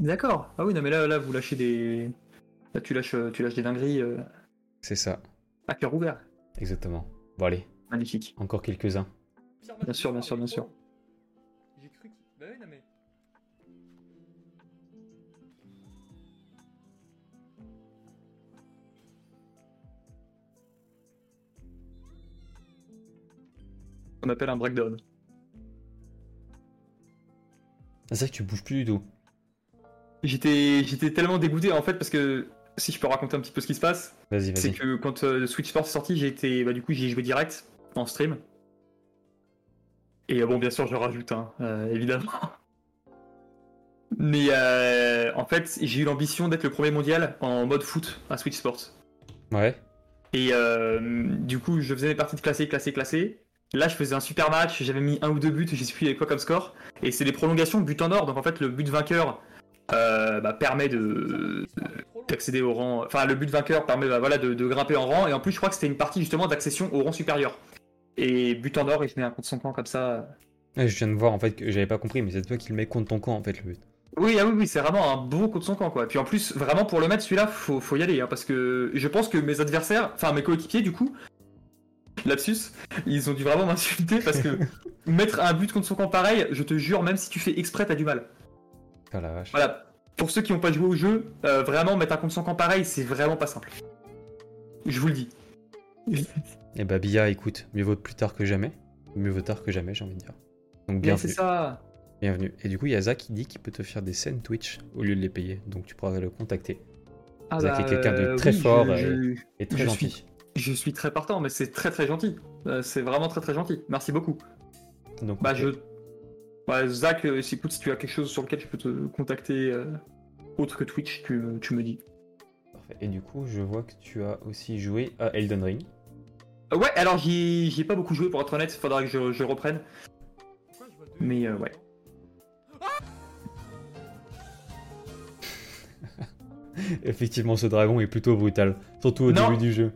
D'accord. Ah oui, non, mais là, là, vous lâchez des, là, tu lâches, euh, tu lâches des dingueries euh,
C'est ça,
à cœur ouvert.
exactement. Bon allez,
Magnifique.
encore quelques-uns.
Bien sûr, bien sûr, bien sûr.
J'ai cru qu'il. Bah oui, non mais.
On appelle un breakdown.
Ah, C'est vrai que tu bouges plus du tout.
J'étais, j'étais tellement dégoûté en fait parce que si je peux raconter un petit peu ce qui se passe,
Vas-y,
c'est que quand euh, Switch Sports est sorti, j'ai été, bah, du coup, j'y ai joué direct en stream. Et euh, bon, bien sûr, je rajoute, hein, euh, évidemment. Mais en fait, j'ai eu l'ambition d'être le premier mondial en mode foot à Switch Sports.
Ouais,
Et du coup, je faisais mes parties de classé, classé, classé. Là, je faisais un super match, j'avais mis un ou deux buts, je sais plus avec quoi comme score. Et c'est des prolongations, but en or. Donc en fait, le but vainqueur euh, bah, permet de d'accéder au rang. Enfin, le but vainqueur permet bah, voilà, de, de grimper en rang. Et en plus, je crois que c'était une partie justement d'accession au rang supérieur. Et but en or, et je mets un contre son camp comme ça.
Ouais, je viens de voir en fait que j'avais pas compris, mais c'est toi qui le mets contre ton camp en fait le but.
Oui, ah oui, oui, c'est vraiment un bon coup de son camp, quoi. Puis en plus, vraiment pour le mettre celui-là, faut, faut y aller, hein, parce que je pense que mes adversaires, enfin mes coéquipiers, du coup, lapsus, ils ont dû vraiment m'insulter parce que mettre un but contre son camp pareil, je te jure, même si tu fais exprès, t'as du mal.
Ah la vache.
Voilà. Pour ceux qui n'ont pas joué au jeu, euh, vraiment mettre un contre son camp pareil, c'est vraiment pas simple. Je vous le dis.
Et bah Bia, écoute, mieux vaut plus tard que jamais. Mieux vaut tard que jamais, j'ai envie de dire. Donc
Bien, c'est
bienvenue.
ça.
Bienvenue. Et du coup, il y a Zach qui dit qu'il peut te faire des scènes Twitch au lieu de les payer. Donc tu pourras le contacter.
Ah
Zach est quelqu'un de très
oui,
fort
je-
et-
je-
Et très
Je
gentil.
suis- Je suis très partant, mais c'est très très gentil. Euh, c'est vraiment très très gentil. Merci beaucoup.
Donc,
Bah je. Ouais, Zach, euh, si- écoute, si tu as quelque chose sur lequel je peux te contacter euh, autre que Twitch, tu, tu me dis.
Parfait. Et du coup, je vois que tu as aussi joué à Elden Ring.
Euh, ouais, alors j'y j'y ai pas beaucoup joué pour être honnête, faudra que je, je reprenne. Mais euh, ouais.
Effectivement, ce dragon est plutôt brutal. Surtout au
Non.
début du jeu.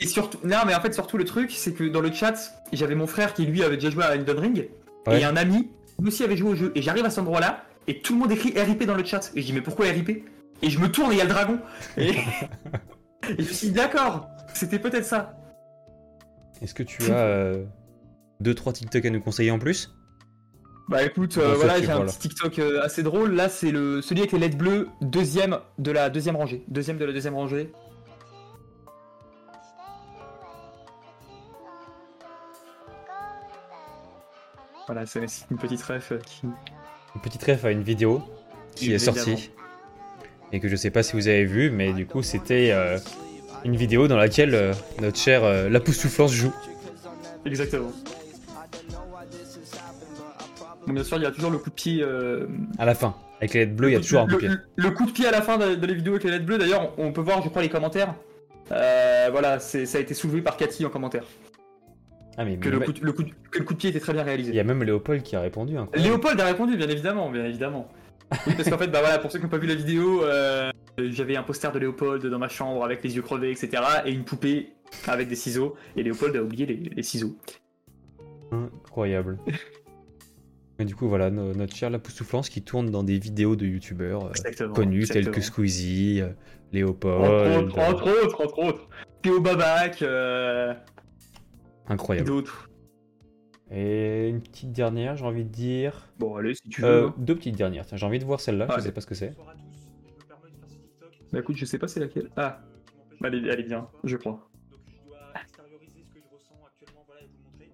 Et surtout, non, mais en fait, surtout le truc, c'est que dans le chat, j'avais mon frère qui lui avait déjà joué à Elden Ring,
Ouais.
et un ami, lui aussi avait joué au jeu. Et j'arrive à cet endroit-là, et tout le monde écrit RIP dans le chat. Et je dis, mais pourquoi RIP Et je me tourne et il y a le dragon. Et, et je me suis dit, d'accord, c'était peut-être ça.
Est-ce que tu as 2-3 TikTok à nous conseiller en plus?
Bah écoute, euh, voilà, j'ai un petit TikTok euh, assez drôle. Là, c'est le celui avec les lettres bleues, deuxième de la deuxième rangée. Deuxième de la deuxième rangée. Voilà, c'est une petite ref euh, qui.
Une petite ref à une vidéo qui est sortie. Et que je sais pas si vous avez vu, mais du coup, c'était euh, une vidéo dans laquelle euh, notre cher euh, La Pousse Soufflance joue.
Exactement. Bien sûr, il y a toujours le coup de pied.
À la fin. Avec les lettres bleues, il y a toujours un coup
le,
de pied.
le- le coup de pied à la fin de, de la vidéo avec les lettres bleues. D'ailleurs, on peut voir, je crois, les commentaires. Voilà, ça a été soulevé par Cathy en commentaire.
Ah, mais
Que le, coup de, le coup de- que le coup de pied était très bien réalisé.
il y a même Léopold qui a répondu. hein.
Léopold a répondu, bien évidemment, bien évidemment. Oui, parce qu'en fait, bah voilà, pour ceux qui n'ont pas vu la vidéo, euh, j'avais un poster de Léopold dans ma chambre avec les yeux crevés, etc. et une poupée avec des ciseaux. Et Léopold a oublié les, les ciseaux.
Incroyable. Et du coup, voilà, no- notre cher La Pousse Soufflance qui tourne dans des vidéos de youtubeurs euh,
Exactement.
connus tels que. Squeezie, euh,
Entre
Léopold.
autres, entre autres, entre autres. Théo Babac, et
Incroyable.
d'autres.
Et une petite dernière, j'ai envie de dire.
Bon, allez, si tu veux.
Euh,
hein.
deux petites dernières. Tiens, j'ai envie de voir celle-là,
Ah,
je sais pas ce que c'est.
Bonsoir à tous, je me permets de faire ce TikTok.
Bah écoute, je sais pas c'est laquelle. Ah, est, elle est bien, je crois.
Donc je dois extérioriser ce que je ressens actuellement, voilà, et vous montrer.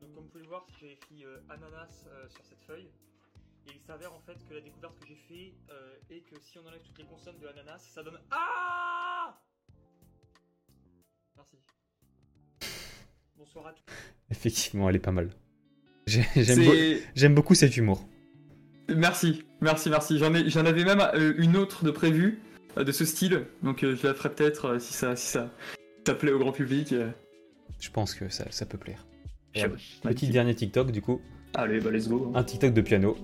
Donc comme vous pouvez le voir, j'ai écrit euh, ananas euh, sur cette feuille. Et il s'avère en fait que la découverte que j'ai fait euh, est que si on enlève toutes les consonnes de ananas, ça donne Ah Merci. Bonsoir à tous.
Effectivement, elle est pas mal. J'ai- J'aime beau- beaucoup cet humour.
Merci, merci, merci. J'en ai, j'en avais même euh, une autre de prévue euh, de ce style, donc euh, je la ferai peut-être si ça, si ça, ça plaît au grand public.
Je pense que ça, ça peut plaire. Petit dernier TikTok, du coup.
Allez, bah let's go.
Un TikTok de piano.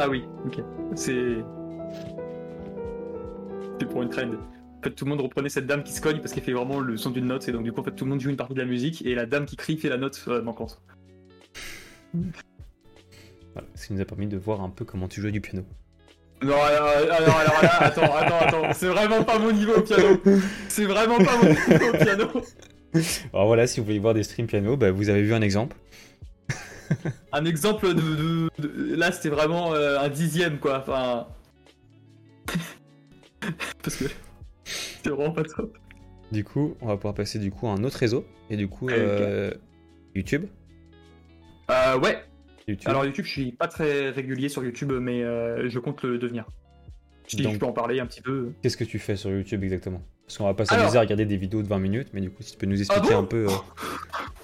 Ah oui, ok. C'est. C'est pour une trend. En fait, tout le monde reprenait cette dame qui se cogne parce qu'elle fait vraiment le son d'une note, et donc du coup, en fait, tout le monde joue une partie de la musique, et la dame qui crie fait la note euh, manquante.
Voilà, ce qui nous a permis de voir un peu comment tu jouais du piano.
Non, alors, alors, alors là, attends, attends, attends, c'est vraiment pas mon niveau au piano. C'est vraiment pas mon niveau au piano.
Alors voilà, si vous voulez voir des streams piano, bah, vous avez vu un exemple.
Un exemple de. de- de- là, c'était vraiment euh, un dixième, quoi. Enfin. Parce que. C'est vraiment pas top.
Du coup, on va pouvoir passer du coup à un autre réseau. Et du coup, euh, YouTube.
Euh, ouais,
YouTube.
Alors YouTube, je suis pas très régulier sur YouTube, mais euh, je compte le devenir.
Donc-
je peux en parler un petit peu.
Qu'est-ce que tu fais sur YouTube exactement? Parce qu'on va pas s'amuser à regarder des vidéos de 20 minutes, mais du coup, si tu peux nous expliquer
bon
un peu. euh,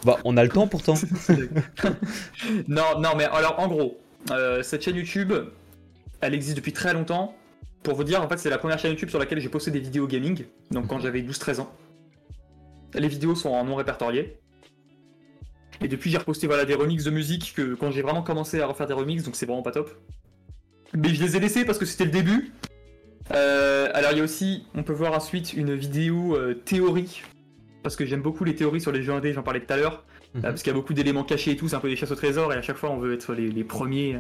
Bah, on a le temps pourtant.
non, non, mais alors en gros, euh, cette chaîne YouTube, elle existe depuis très longtemps. Pour vous dire, en fait, c'est la première chaîne YouTube sur laquelle j'ai posté des vidéos gaming, donc quand j'avais 12-13 ans. Les vidéos sont en non répertorié. Et depuis, j'ai reposté voilà, des remixes de musique que quand j'ai vraiment commencé à refaire des remixes, donc c'est vraiment pas top. Mais je les ai laissés parce que c'était le début. Euh, alors, il y a aussi, on peut voir ensuite une vidéo euh, théorie. Parce que j'aime beaucoup les théories sur les jeux indés, j'en parlais tout à l'heure.
Mhm.
Euh, parce qu'il y a beaucoup d'éléments cachés et tout, c'est un peu des chasses au trésor, et à chaque fois on veut être les, les premiers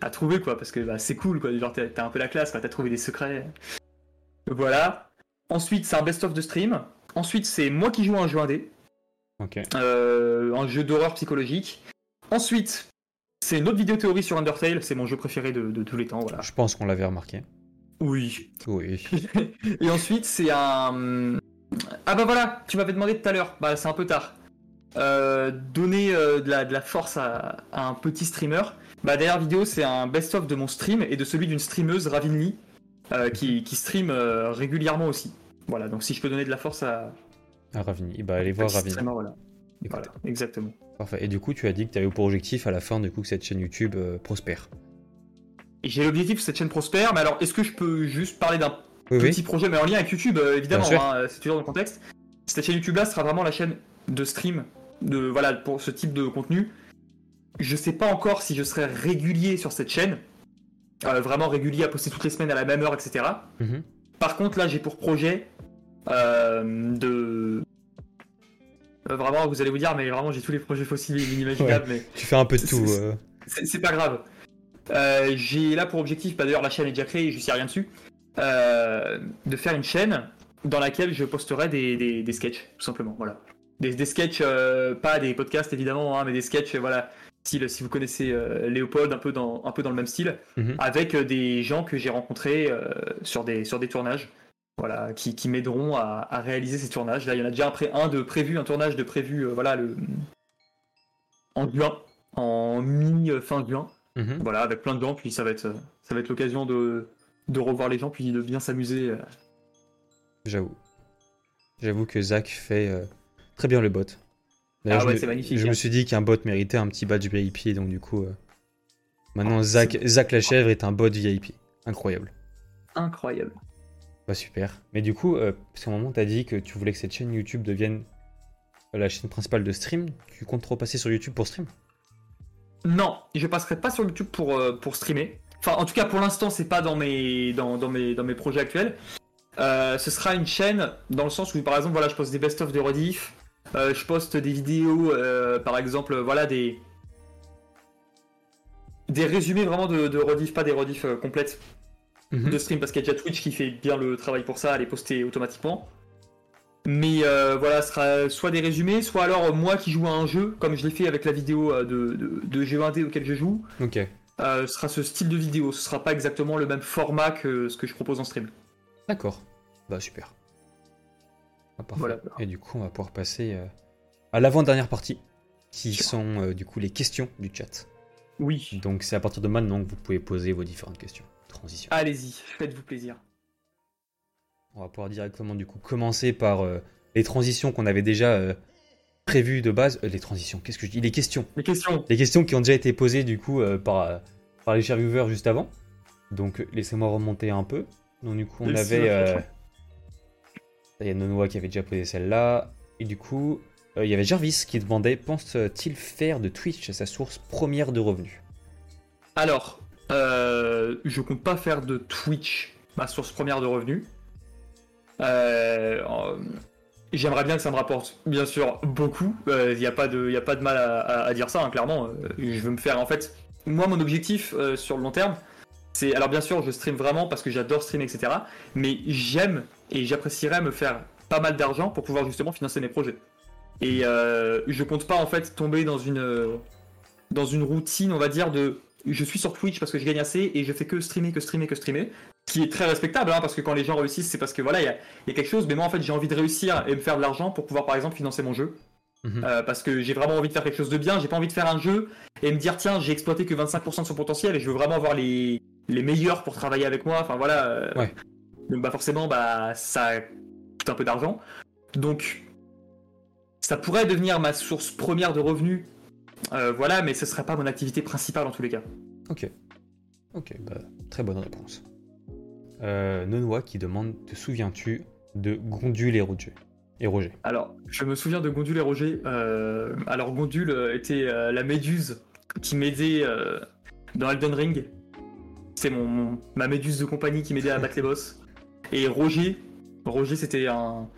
à trouver, quoi, parce que bah, c'est cool, quoi, genre t'as un peu la classe, quoi, t'as trouvé des secrets. Voilà. Ensuite, c'est un best-of de stream. Ensuite, c'est moi qui joue à un jeu indé,
Ok.
euh, un jeu d'horreur psychologique. Ensuite, c'est une autre vidéo théorie sur Undertale, c'est mon jeu préféré de, de tous les temps, voilà.
Je pense qu'on l'avait remarqué.
Oui.
Oui.
Et ensuite, c'est un. Ah bah voilà, tu m'avais demandé tout à l'heure, bah c'est un peu tard. Euh, donner euh, de, la, de la force à, à un petit streamer. Bah dernière vidéo, c'est un best-of de mon stream et de celui d'une streameuse, Ravinly, euh, qui, qui stream euh, régulièrement aussi. Voilà, donc si je peux donner de la force à.
À Ravini. Bah, allez voir
streamer, voilà. Voilà, exactement.
Parfait. Et du coup, tu as dit que tu avais pour objectif à la fin, du coup, que cette chaîne YouTube euh, prospère.
J'ai l'objectif que cette chaîne prospère, mais alors est-ce que je peux juste parler d'un
Oui,
petit
oui.
projet, mais en lien avec YouTube, euh, évidemment, hein, c'est toujours dans le contexte. Cette chaîne YouTube là sera vraiment la chaîne de stream de voilà pour ce type de contenu. Je sais pas encore si je serai régulier sur cette chaîne, euh, vraiment régulier à poster toutes les semaines à la même heure, etc.
Mhm.
Par contre, là, j'ai pour projet euh, de Euh, vraiment, vous allez vous dire, mais vraiment, j'ai tous les projets fossiles inimaginables, mais
Tu fais un peu de tout.
C'est- pas grave. Euh, j'ai là pour objectif, bah, d'ailleurs la chaîne est déjà créée, je sais rien dessus, euh, de faire une chaîne dans laquelle je posterai des, des, des sketchs, tout simplement. Voilà. Des, des sketchs, euh, pas des podcasts évidemment, hein, mais des sketchs, voilà, style, si vous connaissez euh, Léopold, un peu, dans, un peu dans le même style,
Mhm.
avec euh, des gens que j'ai rencontrés euh, sur, des, sur des tournages. Voilà, qui, qui m'aideront à, à réaliser ces tournages. Là, il y en a déjà un, de prévu, un tournage de prévu, voilà, le, en juin, en mi-fin juin.
Mhm.
Voilà, avec plein de gens, puis ça va être, ça va être l'occasion de, de revoir les gens, puis de bien s'amuser.
J'avoue. J'avoue que Zach fait euh, très bien le bot.
Ah
je
ouais,
me-
c'est magnifique,
Je
hein.
me suis dit qu'un bot méritait un petit badge VIP, donc du coup. euh, Maintenant, Zach, Zach la chèvre est un bot VIP. Incroyable.
Incroyable.
Bah super. Mais du coup, euh, parce qu'à un moment, t'as dit que tu voulais que cette chaîne YouTube devienne euh, la chaîne principale de stream. Tu comptes repasser sur YouTube pour stream?
Non, je passerai pas sur YouTube pour, euh, pour streamer. Enfin, en tout cas, pour l'instant, c'est pas dans mes, dans, dans mes, dans mes projets actuels. Euh, ce sera une chaîne dans le sens où, par exemple, voilà, je poste des best-of de rediff. Euh, je poste des vidéos, euh, par exemple, voilà, des. Des résumés vraiment de, de rediff, pas des rediff euh, complètes
Mhm.
de stream parce qu'il y a déjà Twitch qui fait bien le travail pour ça, à les poster automatiquement. Mais euh, voilà, ce sera soit des résumés, soit alors moi qui joue à un jeu, comme je l'ai fait avec la vidéo de, de, de jeu indé auquel je joue,
Ok.
ce sera ce style de vidéo. Ce sera pas exactement le même format que ce que je propose en stream.
D'accord. Bah super. Ah.
Voilà.
Et du coup, on va pouvoir passer euh, à l'avant-dernière partie, qui
Sure.
sont euh, du coup les questions du chat.
Oui.
Donc c'est à partir de maintenant que vous pouvez poser vos différentes questions. Transition.
Allez-y, faites-vous plaisir.
On va pouvoir directement du coup commencer par euh, les transitions qu'on avait déjà prévues de base. les transitions, qu'est-ce que je dis? Les questions.
Les questions.
Les questions qui ont déjà été posées du coup par, par les chers viewers juste avant. Donc laissez-moi remonter un peu. Donc du coup on avait... euh, Il y a Nonoa qui avait déjà posé celle-là. Et du coup, euh, il y avait Jarvis qui demandait pense-t-il faire de Twitch sa source première de revenus?
Alors, euh, je compte pas faire de Twitch ma source première de revenus. Euh, euh, J'aimerais bien que ça me rapporte, bien sûr, beaucoup. Il n'y a, pas de- y a pas de mal à, dire ça, hein, clairement. Euh, je veux me faire, en fait, moi, mon objectif euh, sur le long terme, c'est. Alors, bien sûr, je stream vraiment parce que j'adore streamer, etc. Mais j'aime et j'apprécierais me faire pas mal d'argent pour pouvoir justement financer mes projets. Et euh, je compte pas, en fait, tomber dans une. euh, dans une routine, on va dire, de je suis sur Twitch parce que je gagne assez et je fais que streamer, que streamer, que streamer. Ce qui est très respectable, hein, parce que quand les gens réussissent, c'est parce que voilà, il y a, il y a quelque chose. Mais moi, en fait, j'ai envie de réussir et me faire de l'argent pour pouvoir, par exemple, financer mon jeu.
Mhm.
Euh, parce que j'ai vraiment envie de faire quelque chose de bien. J'ai pas envie de faire un jeu et me dire, tiens, j'ai exploité que 25% de son potentiel et je veux vraiment avoir les, les meilleurs pour travailler avec moi. Enfin voilà. euh,
Ouais.
Donc, bah, forcément, bah, ça coûte un peu d'argent. Donc, ça pourrait devenir ma source première de revenus. Euh, voilà, mais ce serait pas mon activité principale en tous les cas.
Ok. Ok, bah, très bonne réponse. Euh, Nonoa qui demande Te souviens-tu de Gondule et Roger? Et Roger.
Alors, je me souviens de Gondule et Roger. Euh, alors, Gondule était euh, la méduse qui m'aidait euh, dans Elden Ring. C'est mon, mon- ma méduse de compagnie qui m'aidait à battre les boss. Et Roger, Roger c'était un,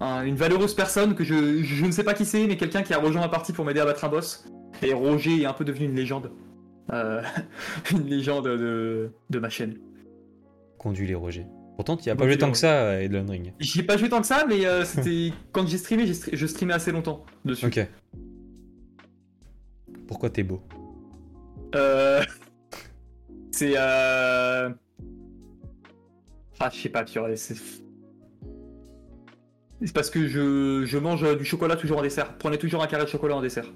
un- une valeureuse personne que je, je ne sais pas qui c'est, mais quelqu'un qui a rejoint ma partie pour m'aider à battre un boss. Et Roger est un peu devenu une légende. Euh, une légende de, de ma chaîne.
Gondule et Roger. Pourtant, tu n'y as pas joué tant que ça à Elden Ring.
J'y ai pas joué tant que ça, mais euh, c'était quand j'ai streamé, j'ai stre- je streamais assez longtemps dessus.
Ok. Pourquoi t'es beau?
Euh... C'est euh... Ah, je sais pas, purée, c'est... C'est parce que je, je mange du chocolat toujours en dessert. Prenez toujours un carré de chocolat en dessert.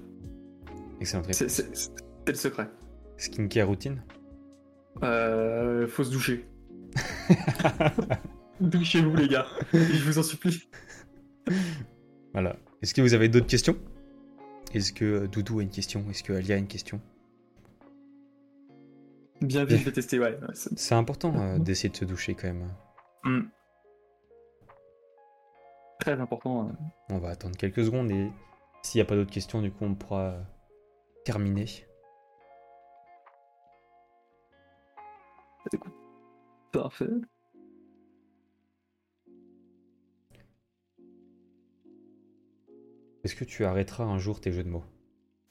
Excellente réponse.
C'est le secret.
Skincare routine
Euh... Faut se doucher. Douchez-vous les gars, je vous en supplie.
Voilà. Est-ce que vous avez d'autres questions? Est-ce que euh, Doudou a une question? Est-ce que Alia a une question?
Bien je vais tester, ouais. ouais, c'est-
important euh, d'essayer de se doucher quand même.
Hmm. Très important. euh.
On va attendre quelques secondes et s'il n'y a pas d'autres questions, du coup, on pourra euh, terminer.
Parfait.
Est-ce que tu arrêteras un jour tes jeux de mots?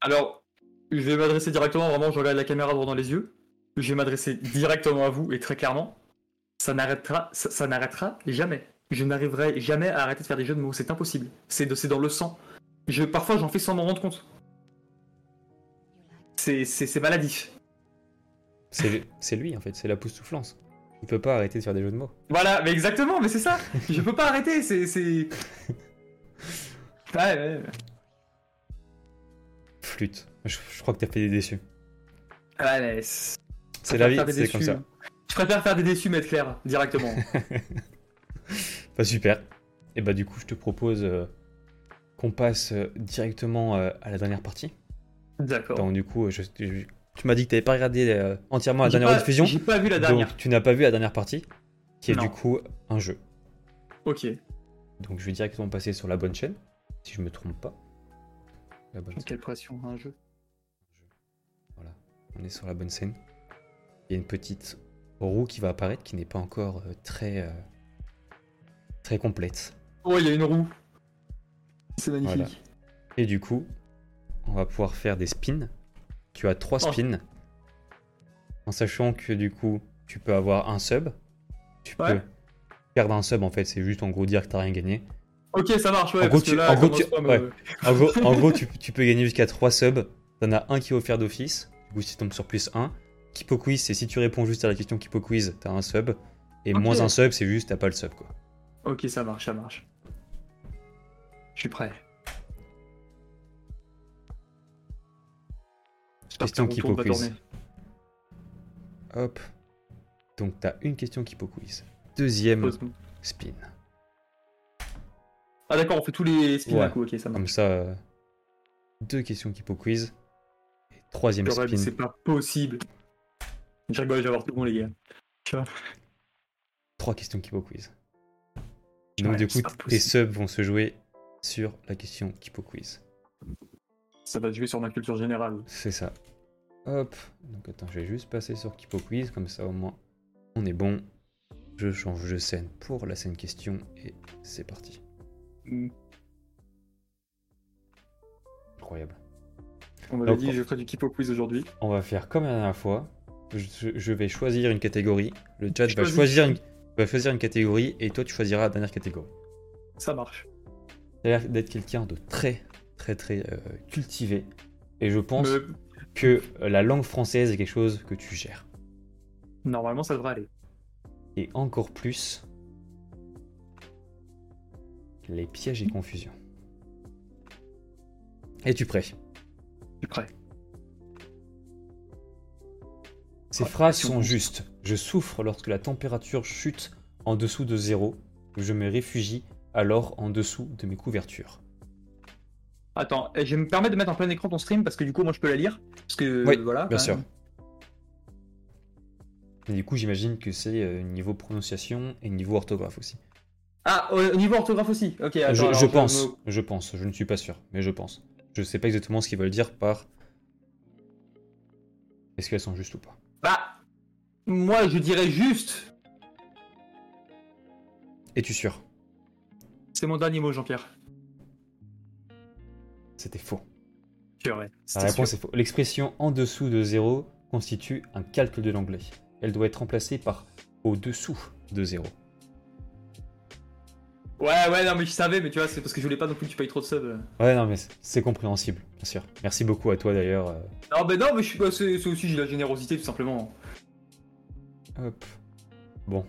Alors, je vais m'adresser directement, vraiment, je regarde la caméra droit dans les yeux. Je vais m'adresser directement à vous et très clairement, ça n'arrêtera, ça, ça n'arrêtera jamais. Je n'arriverai jamais à arrêter de faire des jeux de mots, c'est impossible. C'est de- c'est dans le sang. Je, parfois, j'en fais sans m'en rendre compte. C'est c'est- c'est maladif.
C'est c'est lui en fait, c'est la pousse soufflance. Il peut pas arrêter de faire des jeux de mots.
Voilà, mais exactement, mais c'est ça. Je peux pas arrêter, c'est. c'est- Ouais, ouais, ouais.
Flûte. Je, je crois que t'as fait des déçus.
Ouais, mais c'est-
C'est la vie, c'est comme ça.
Je préfère faire des déçus, mais être clair, directement.
Bah super. Et bah du coup, je te propose euh, qu'on passe euh, directement euh, à la dernière partie.
D'accord.
Donc du coup, je- je- tu m'as dit que t'avais pas regardé entièrement la dernière
pas-
diffusion.
J'ai pas vu la dernière.
Donc tu n'as pas vu la dernière partie, qui est
Non.
du coup un jeu.
Ok.
Donc je vais directement passer sur la bonne chaîne, si je me trompe pas. La bonne
Quelle pression, un jeu.
Voilà, on est sur la bonne scène. Il y a une petite roue qui va apparaître qui n'est pas encore euh, très euh, très complète.
Oh, il y a une roue. C'est magnifique.
Voilà. Et du coup, on va pouvoir faire des spins. Tu as trois
Oh.
spins. En sachant que du coup, tu peux avoir un sub. Tu
Ouais.
peux perdre un sub en fait, c'est juste en gros dire que t'as rien gagné.
Ok, ça marche, ouais.
En gros, en tu peux gagner jusqu'à 3 subs. T'en as un qui est offert d'office. Du coup, si tu tombes sur plus 1. Kipo Quiz, c'est si tu réponds juste à la question Kipo Quiz, t'as un sub. Et moins un sub, c'est juste t'as pas le sub quoi.
Ok, ça marche, ça marche. Je suis prêt.
Question
va
quiz. Hop. Donc t'as une question Kipo Quiz. Deuxième spin.
Ah d'accord, on fait tous les spins
Ouais.
coup, ok, ça marche.
Comme ça, euh, deux questions Kipo Quiz. Et troisième spin.
C'est pas possible. Je rigole, je vais avoir tout bon, les gars.
Trois questions Kipo Quiz. Donc
Ouais,
du coup, tes subs vont se jouer sur la question Kipo Quiz.
Ça va jouer sur ma culture générale.
C'est ça. Hop. Donc attends, je vais juste passer sur Kipo Quiz, comme ça au moins on est bon. Je change de scène pour la scène question et c'est parti.
Mm.
Incroyable.
On m'avait dit, je ferai du Kipo Quiz aujourd'hui.
On va faire comme la dernière fois. Je, je vais choisir une catégorie. Le chat va choisir, une, va choisir une catégorie et toi tu choisiras la dernière catégorie.
Ça marche.
Tu as l'air d'être quelqu'un de très très très euh, cultivé et je pense
Me-
que la langue française est quelque chose que tu gères.
Normalement, ça devrait aller.
Et encore plus les pièges et confusions. Es-tu prêt?
Je suis prêt.
Ces
Ouais,
phrases sont justes. Je souffre lorsque la température chute en dessous de zéro. Je me réfugie alors en dessous de mes couvertures.
Attends, eh, je vais me permettre de mettre en plein écran ton stream parce que du coup, moi, je peux la lire. Parce que,
Oui,
voilà.
bien sûr. Et du coup, j'imagine que c'est euh, niveau prononciation et niveau orthographe aussi.
Ah, au au niveau orthographe aussi. Ok, attends,
je,
alors,
je pense,
me-
je pense, je ne suis pas sûr, mais je pense. Je sais pas exactement ce qu'ils veulent dire par. Est-ce qu'elles sont justes ou pas
Bah, moi, je dirais juste.
Es-tu sûr?
C'est mon dernier mot, Jean-Pierre.
C'était faux. La
c'était
réponse
sûr.
est faux. L'expression en dessous de zéro constitue un calque de l'anglais. Elle doit être remplacée par au-dessous de zéro.
Ouais, ouais, non, mais je savais, mais tu vois, c'est parce que je voulais pas non plus que tu payes trop de subs.
Ouais, non, mais c'est- compréhensible, bien sûr. Merci beaucoup à toi d'ailleurs. euh,
Non, mais non, mais je suis pas. C'est aussi j'ai la générosité, tout simplement.
Hop. Bon.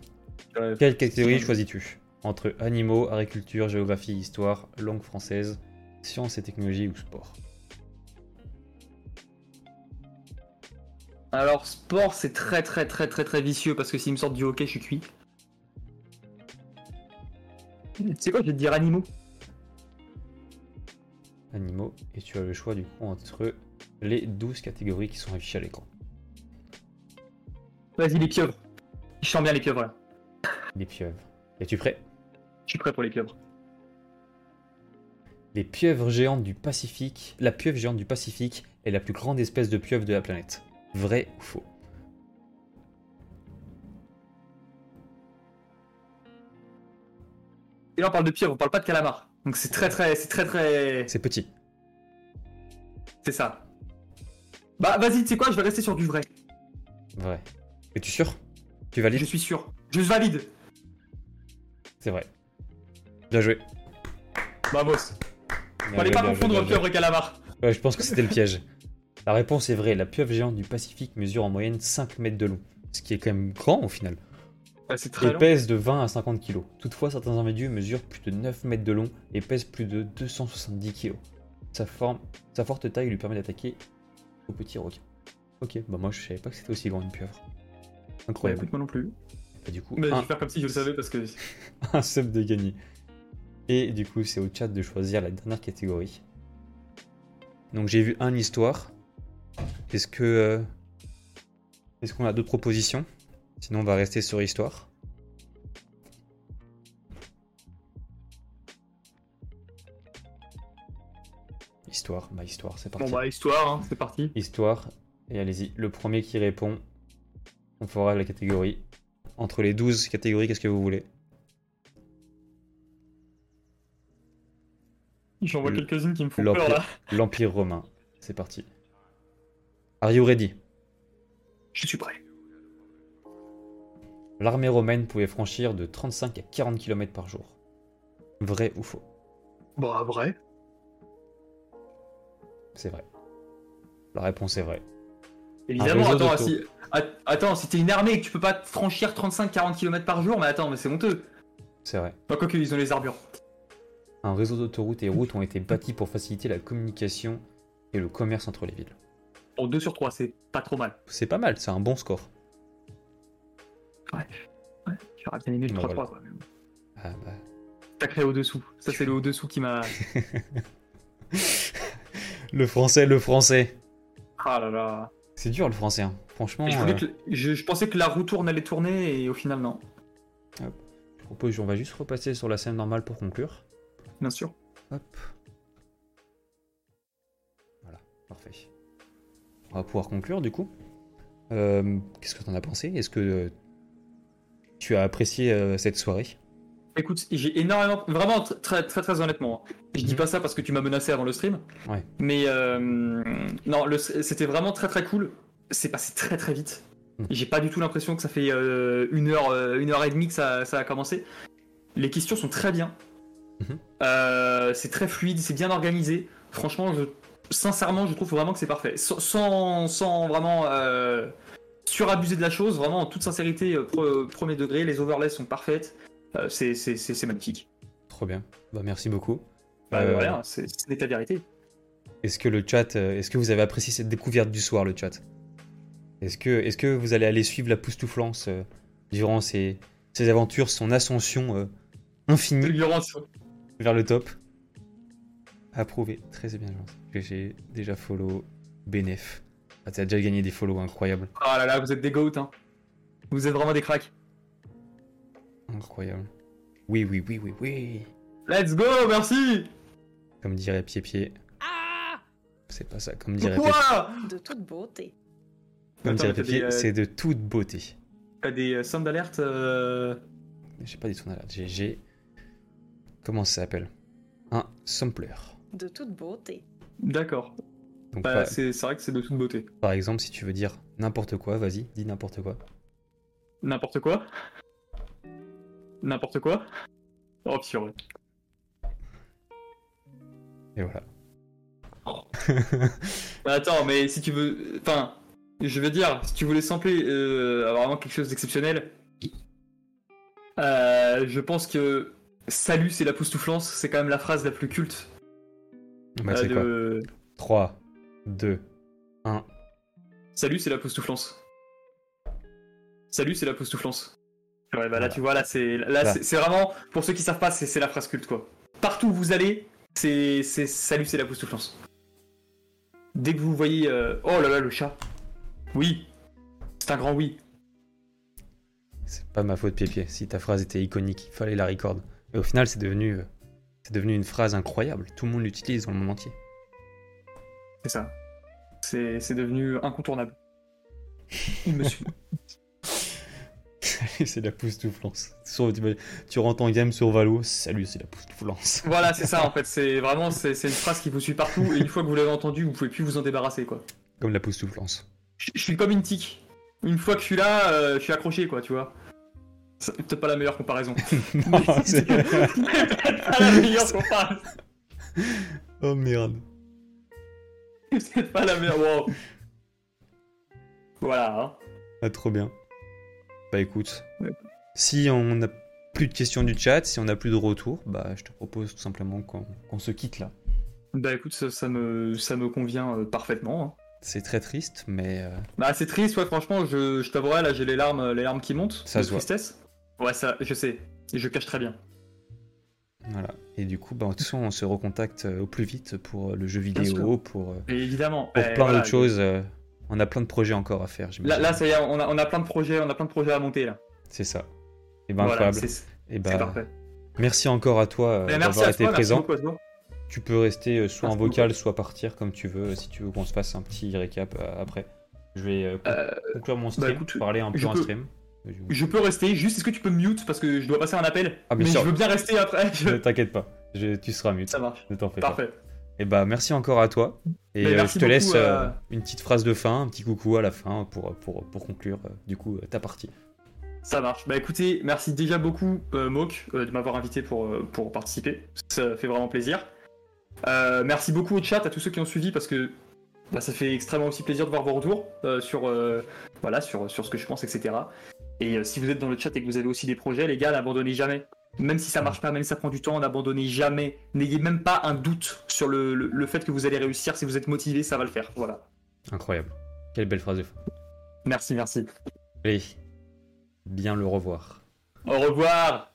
Ouais,
Quelle catégorie choisis-tu? Entre animaux, agriculture, géographie, histoire, langue française, sciences et technologies ou sport?
Alors, sport, c'est très, très, très, très, très vicieux parce que s'il me sort du hockey, je suis cuit. Tu sais quoi, je vais te dire animaux.
Animaux, et tu as le choix du coup entre les 12 catégories qui sont affichées à l'écran.
Vas-y, les pieuvres. Je sens bien les pieuvres là.
Les pieuvres. Es-tu prêt?
Je suis prêt pour les pieuvres.
Les pieuvres géantes du Pacifique. La pieuvre géante du Pacifique est la plus grande espèce de pieuvre de la planète. Vrai ou faux?
Et là, on parle de pieuvres, on parle pas de calamar. Donc c'est très, très, c'est très, très.
C'est petit.
C'est ça. Bah, vas-y, tu sais quoi, je vais rester sur du vrai.
Vrai. Es-tu sûr? Tu valides?
Je suis sûr. Je valide.
C'est vrai. Bien joué.
Vamos.
Bien
Fallait
joué,
pas confondre pieuvre et calamar.
Ouais, je pense que c'était le piège. La réponse est vraie. La pieuvre géante du Pacifique mesure en moyenne 5 mètres de long. Ce qui est quand même grand au final.
Bah, c'est
Et
long.
pèse de 20 à 50 kg. Toutefois, certains individus mesurent plus de 9 mètres de long et pèsent plus de 270 kg. Sa, forme, sa forte taille lui permet d'attaquer au petit requin. Ok, bah moi je savais pas que c'était aussi grand une pieuvre.
Ouais,
Incroyable.
écoute, moi non plus.
Bah, du coup,
Mais je
un,
vais faire comme si je le savais parce que.
un sub de gagné. Et du coup, c'est au chat de choisir la dernière catégorie. Donc j'ai vu un histoire. Est-ce que. euh, Est-ce qu'on a d'autres propositions? Sinon, on va rester sur histoire. Histoire, bah histoire, c'est parti.
Bon, bah, histoire, hein, c'est parti.
Histoire, et allez-y. Le premier qui répond, on fera la catégorie. Entre les 12 catégories, qu'est-ce que vous voulez?
J'en vois quelques-unes qui me font peur là.
L'Empire romain. C'est parti. Are you ready?
Je suis prêt.
L'armée romaine pouvait franchir de 35 à 40 km par jour. Vrai ou faux?
Bah, vrai.
C'est vrai. La réponse est vraie.
Évidemment, attends, si... att- attends, si t'es une armée et que tu peux pas franchir 35-40 km par jour, mais attends, mais c'est honteux.
C'est vrai.
Bah, quoique, ils ont les armures.
Un réseau d'autoroutes et routes ont été bâtis pour faciliter la communication et le commerce entre les villes.
Bon, 2 sur 3, c'est pas trop mal.
C'est pas mal, c'est un bon score.
J'aurais bien aimé le
Bah,
3-3,
voilà.
bon.
Ah bah,
Sacré au-dessous. Ça, c'est le au-dessous qui m'a.
Le français, le français.
Ah là là.
C'est dur le français, hein. franchement.
Je,
euh,
que- je, je pensais que la roue tourne allait tourner et au final, non.
je propose, on va juste repasser sur la scène normale pour conclure.
Bien sûr.
Hop. Voilà, parfait. On va pouvoir conclure du coup. Euh, Qu'est-ce que t'en as pensé? Est-ce que euh, tu as apprécié euh, cette soirée
Écoute, j'ai énormément, vraiment tr- très très très honnêtement. hein. Je dis
Mhm.
pas ça parce que tu m'as menacé avant le stream.
Ouais.
Mais euh, non, c'était vraiment très très cool. C'est passé très très vite.
Mhm.
J'ai pas du tout l'impression que ça fait euh, une heure, une heure et demie que ça, ça a commencé. Les questions sont très bien.
Mhm.
Euh, c'est très fluide, c'est bien organisé. Franchement, je, sincèrement, je trouve vraiment que c'est parfait. Sans, sans, sans vraiment euh, surabuser de la chose, vraiment en toute sincérité, euh, pre- premier degré, les overlays sont parfaites. Euh, c'est- c'est c'est- c'est magnifique.
Trop bien. Bah merci beaucoup.
Bah,
Euh,
voilà, c'est ta vérité.
Est-ce que le chat, euh, est-ce que vous avez apprécié cette découverte du soir, le chat? Est-ce que, est que vous allez aller suivre la poustouflance euh, durant ces aventures, son ascension euh, infinie vers le top? Approuvé, très bien, que j'ai déjà follow Benef. Ah, t'as déjà gagné des follow incroyables.
Oh là là, vous êtes des goats, hein. Vous êtes vraiment des cracks.
Incroyable. Oui, oui, oui, oui, oui.
Let's go, merci
Comme dirait Pied Pied.
Ah
C'est pas ça, comme dirait Pied
Quoi
De toute beauté.
Comme
Attends,
dirait Pied
des, euh,
c'est de toute beauté.
T'as des euh, sons d'alerte euh,
J'ai pas dit ton alerte, j'ai- j'ai. Comment ça s'appelle? Un sampler.
De toute beauté.
D'accord. Bah,
par,
c'est c'est vrai que c'est de toute beauté.
par exemple, si tu veux dire n'importe quoi, vas-y, dis n'importe quoi.
N'importe quoi? N'importe quoi? Oh purée.
Et voilà.
Bah, attends, mais si tu veux... Enfin, je veux dire, si tu voulais sampler euh, vraiment quelque chose d'exceptionnel, euh, je pense que Salut, c'est la poustouflance, c'est quand même la phrase la plus culte
Bah,
euh,
quoi?
de...
3, 2, 1.
Salut, c'est la poustouflance. Salut, c'est la poustouflance. Ouais, bah là,
Voilà.
tu vois, là, c'est là,
Là.
c'est c'est vraiment, pour ceux qui savent pas, c'est c'est la phrase culte, quoi. Partout où vous allez, c'est c'est salut, c'est la poustouflance. Dès que vous voyez, euh, oh là là, le chat. Oui, c'est un grand oui.
C'est pas ma faute, Pied-Pied. Si ta phrase était iconique, il fallait la record. Et au final, c'est devenu, euh, c'est devenu une phrase incroyable. Tout le monde l'utilise dans le monde entier.
C'est ça. C'est c'est devenu incontournable. Il me suit.
c'est la poustouflance. Tu, rentres en game sur Valo, salut, c'est la poustouflance.
voilà, c'est ça en fait. C'est vraiment, c'est c'est une phrase qui vous suit partout et une fois que vous l'avez entendue, vous pouvez plus vous en débarrasser, quoi.
Comme la poustouflance.
je je suis comme une tique. Une fois que je suis là, euh, je suis accroché, quoi, tu vois. C'est peut-être pas la meilleure comparaison.
Non, c'est-
peut-être pas la meilleure comparaison.
oh merde.
C'est peut-être pas la meilleure. Wow. Voilà. hein.
Ah, trop bien. Bah écoute,
Ouais.
si on n'a plus de questions du chat, si on n'a plus de retour, bah je te propose tout simplement qu'on qu'on se quitte là.
Bah écoute, ça, ça me, ça me convient euh, parfaitement. hein.
C'est très triste, mais euh,
Bah c'est triste, ouais, franchement, je, je t'avouerai, là j'ai les larmes, les larmes qui montent.
Ça
de
se voit.
tristesse. Ouais, ça, je sais. Et je cache très bien.
Voilà. Et du coup, bah, de toute façon, on se recontacte euh, au plus vite pour euh, le jeu vidéo, pour, euh,
Et évidemment.
pour
eh,
plein
voilà,
d'autres choses. on a plein de projets encore à faire,
Là, ça y est, on a, on a plein de projets, on a plein de projets à monter là.
C'est ça. Et ben
voilà,
incroyable.
c'est
Et
c'est
bah,
parfait.
merci encore à toi
Eh, merci
d'avoir été
toi,
présent.
beaucoup.
Tu peux rester soit
Merci
en vocal, soit partir comme tu veux, si tu veux qu'on se fasse un petit récap après. Je vais con-
Euh,
conclure mon stream,
écoute,
parler un peu en
peux-
stream.
Je peux rester, juste est-ce que tu peux me mute parce que je dois passer un appel?
Ah,
Mais
sûr.
je veux bien rester après. je-
Ne t'inquiète pas, je- tu seras mute.
Ça marche.
Ne t'en fais pas.
Parfait.
Et bah merci encore à toi. Et
Mais
euh, je te
beaucoup
laisse euh, une petite phrase de fin, un petit coucou à la fin pour, pour, pour conclure euh, du coup ta partie.
Ça marche. Bah écoutez, merci déjà beaucoup, euh, Moke, euh, de m'avoir invité pour, pour participer. Ça fait vraiment plaisir. Merci beaucoup au chat, à tous ceux qui ont suivi, parce que bah, ça fait extrêmement aussi plaisir de voir vos retours sur, voilà, sur, sur ce que je pense, etc. Et euh, si vous êtes dans le chat et que vous avez aussi des projets, les gars, n'abandonnez jamais. Même si ça marche pas, même si ça prend du temps, n'abandonnez jamais. N'ayez même pas un doute sur le, le- le fait que vous allez réussir. Si vous êtes motivé, ça va le faire. Voilà.
Incroyable. Quelle belle phrase de fin.
Merci, merci.
Allez, bien le revoir.
Au revoir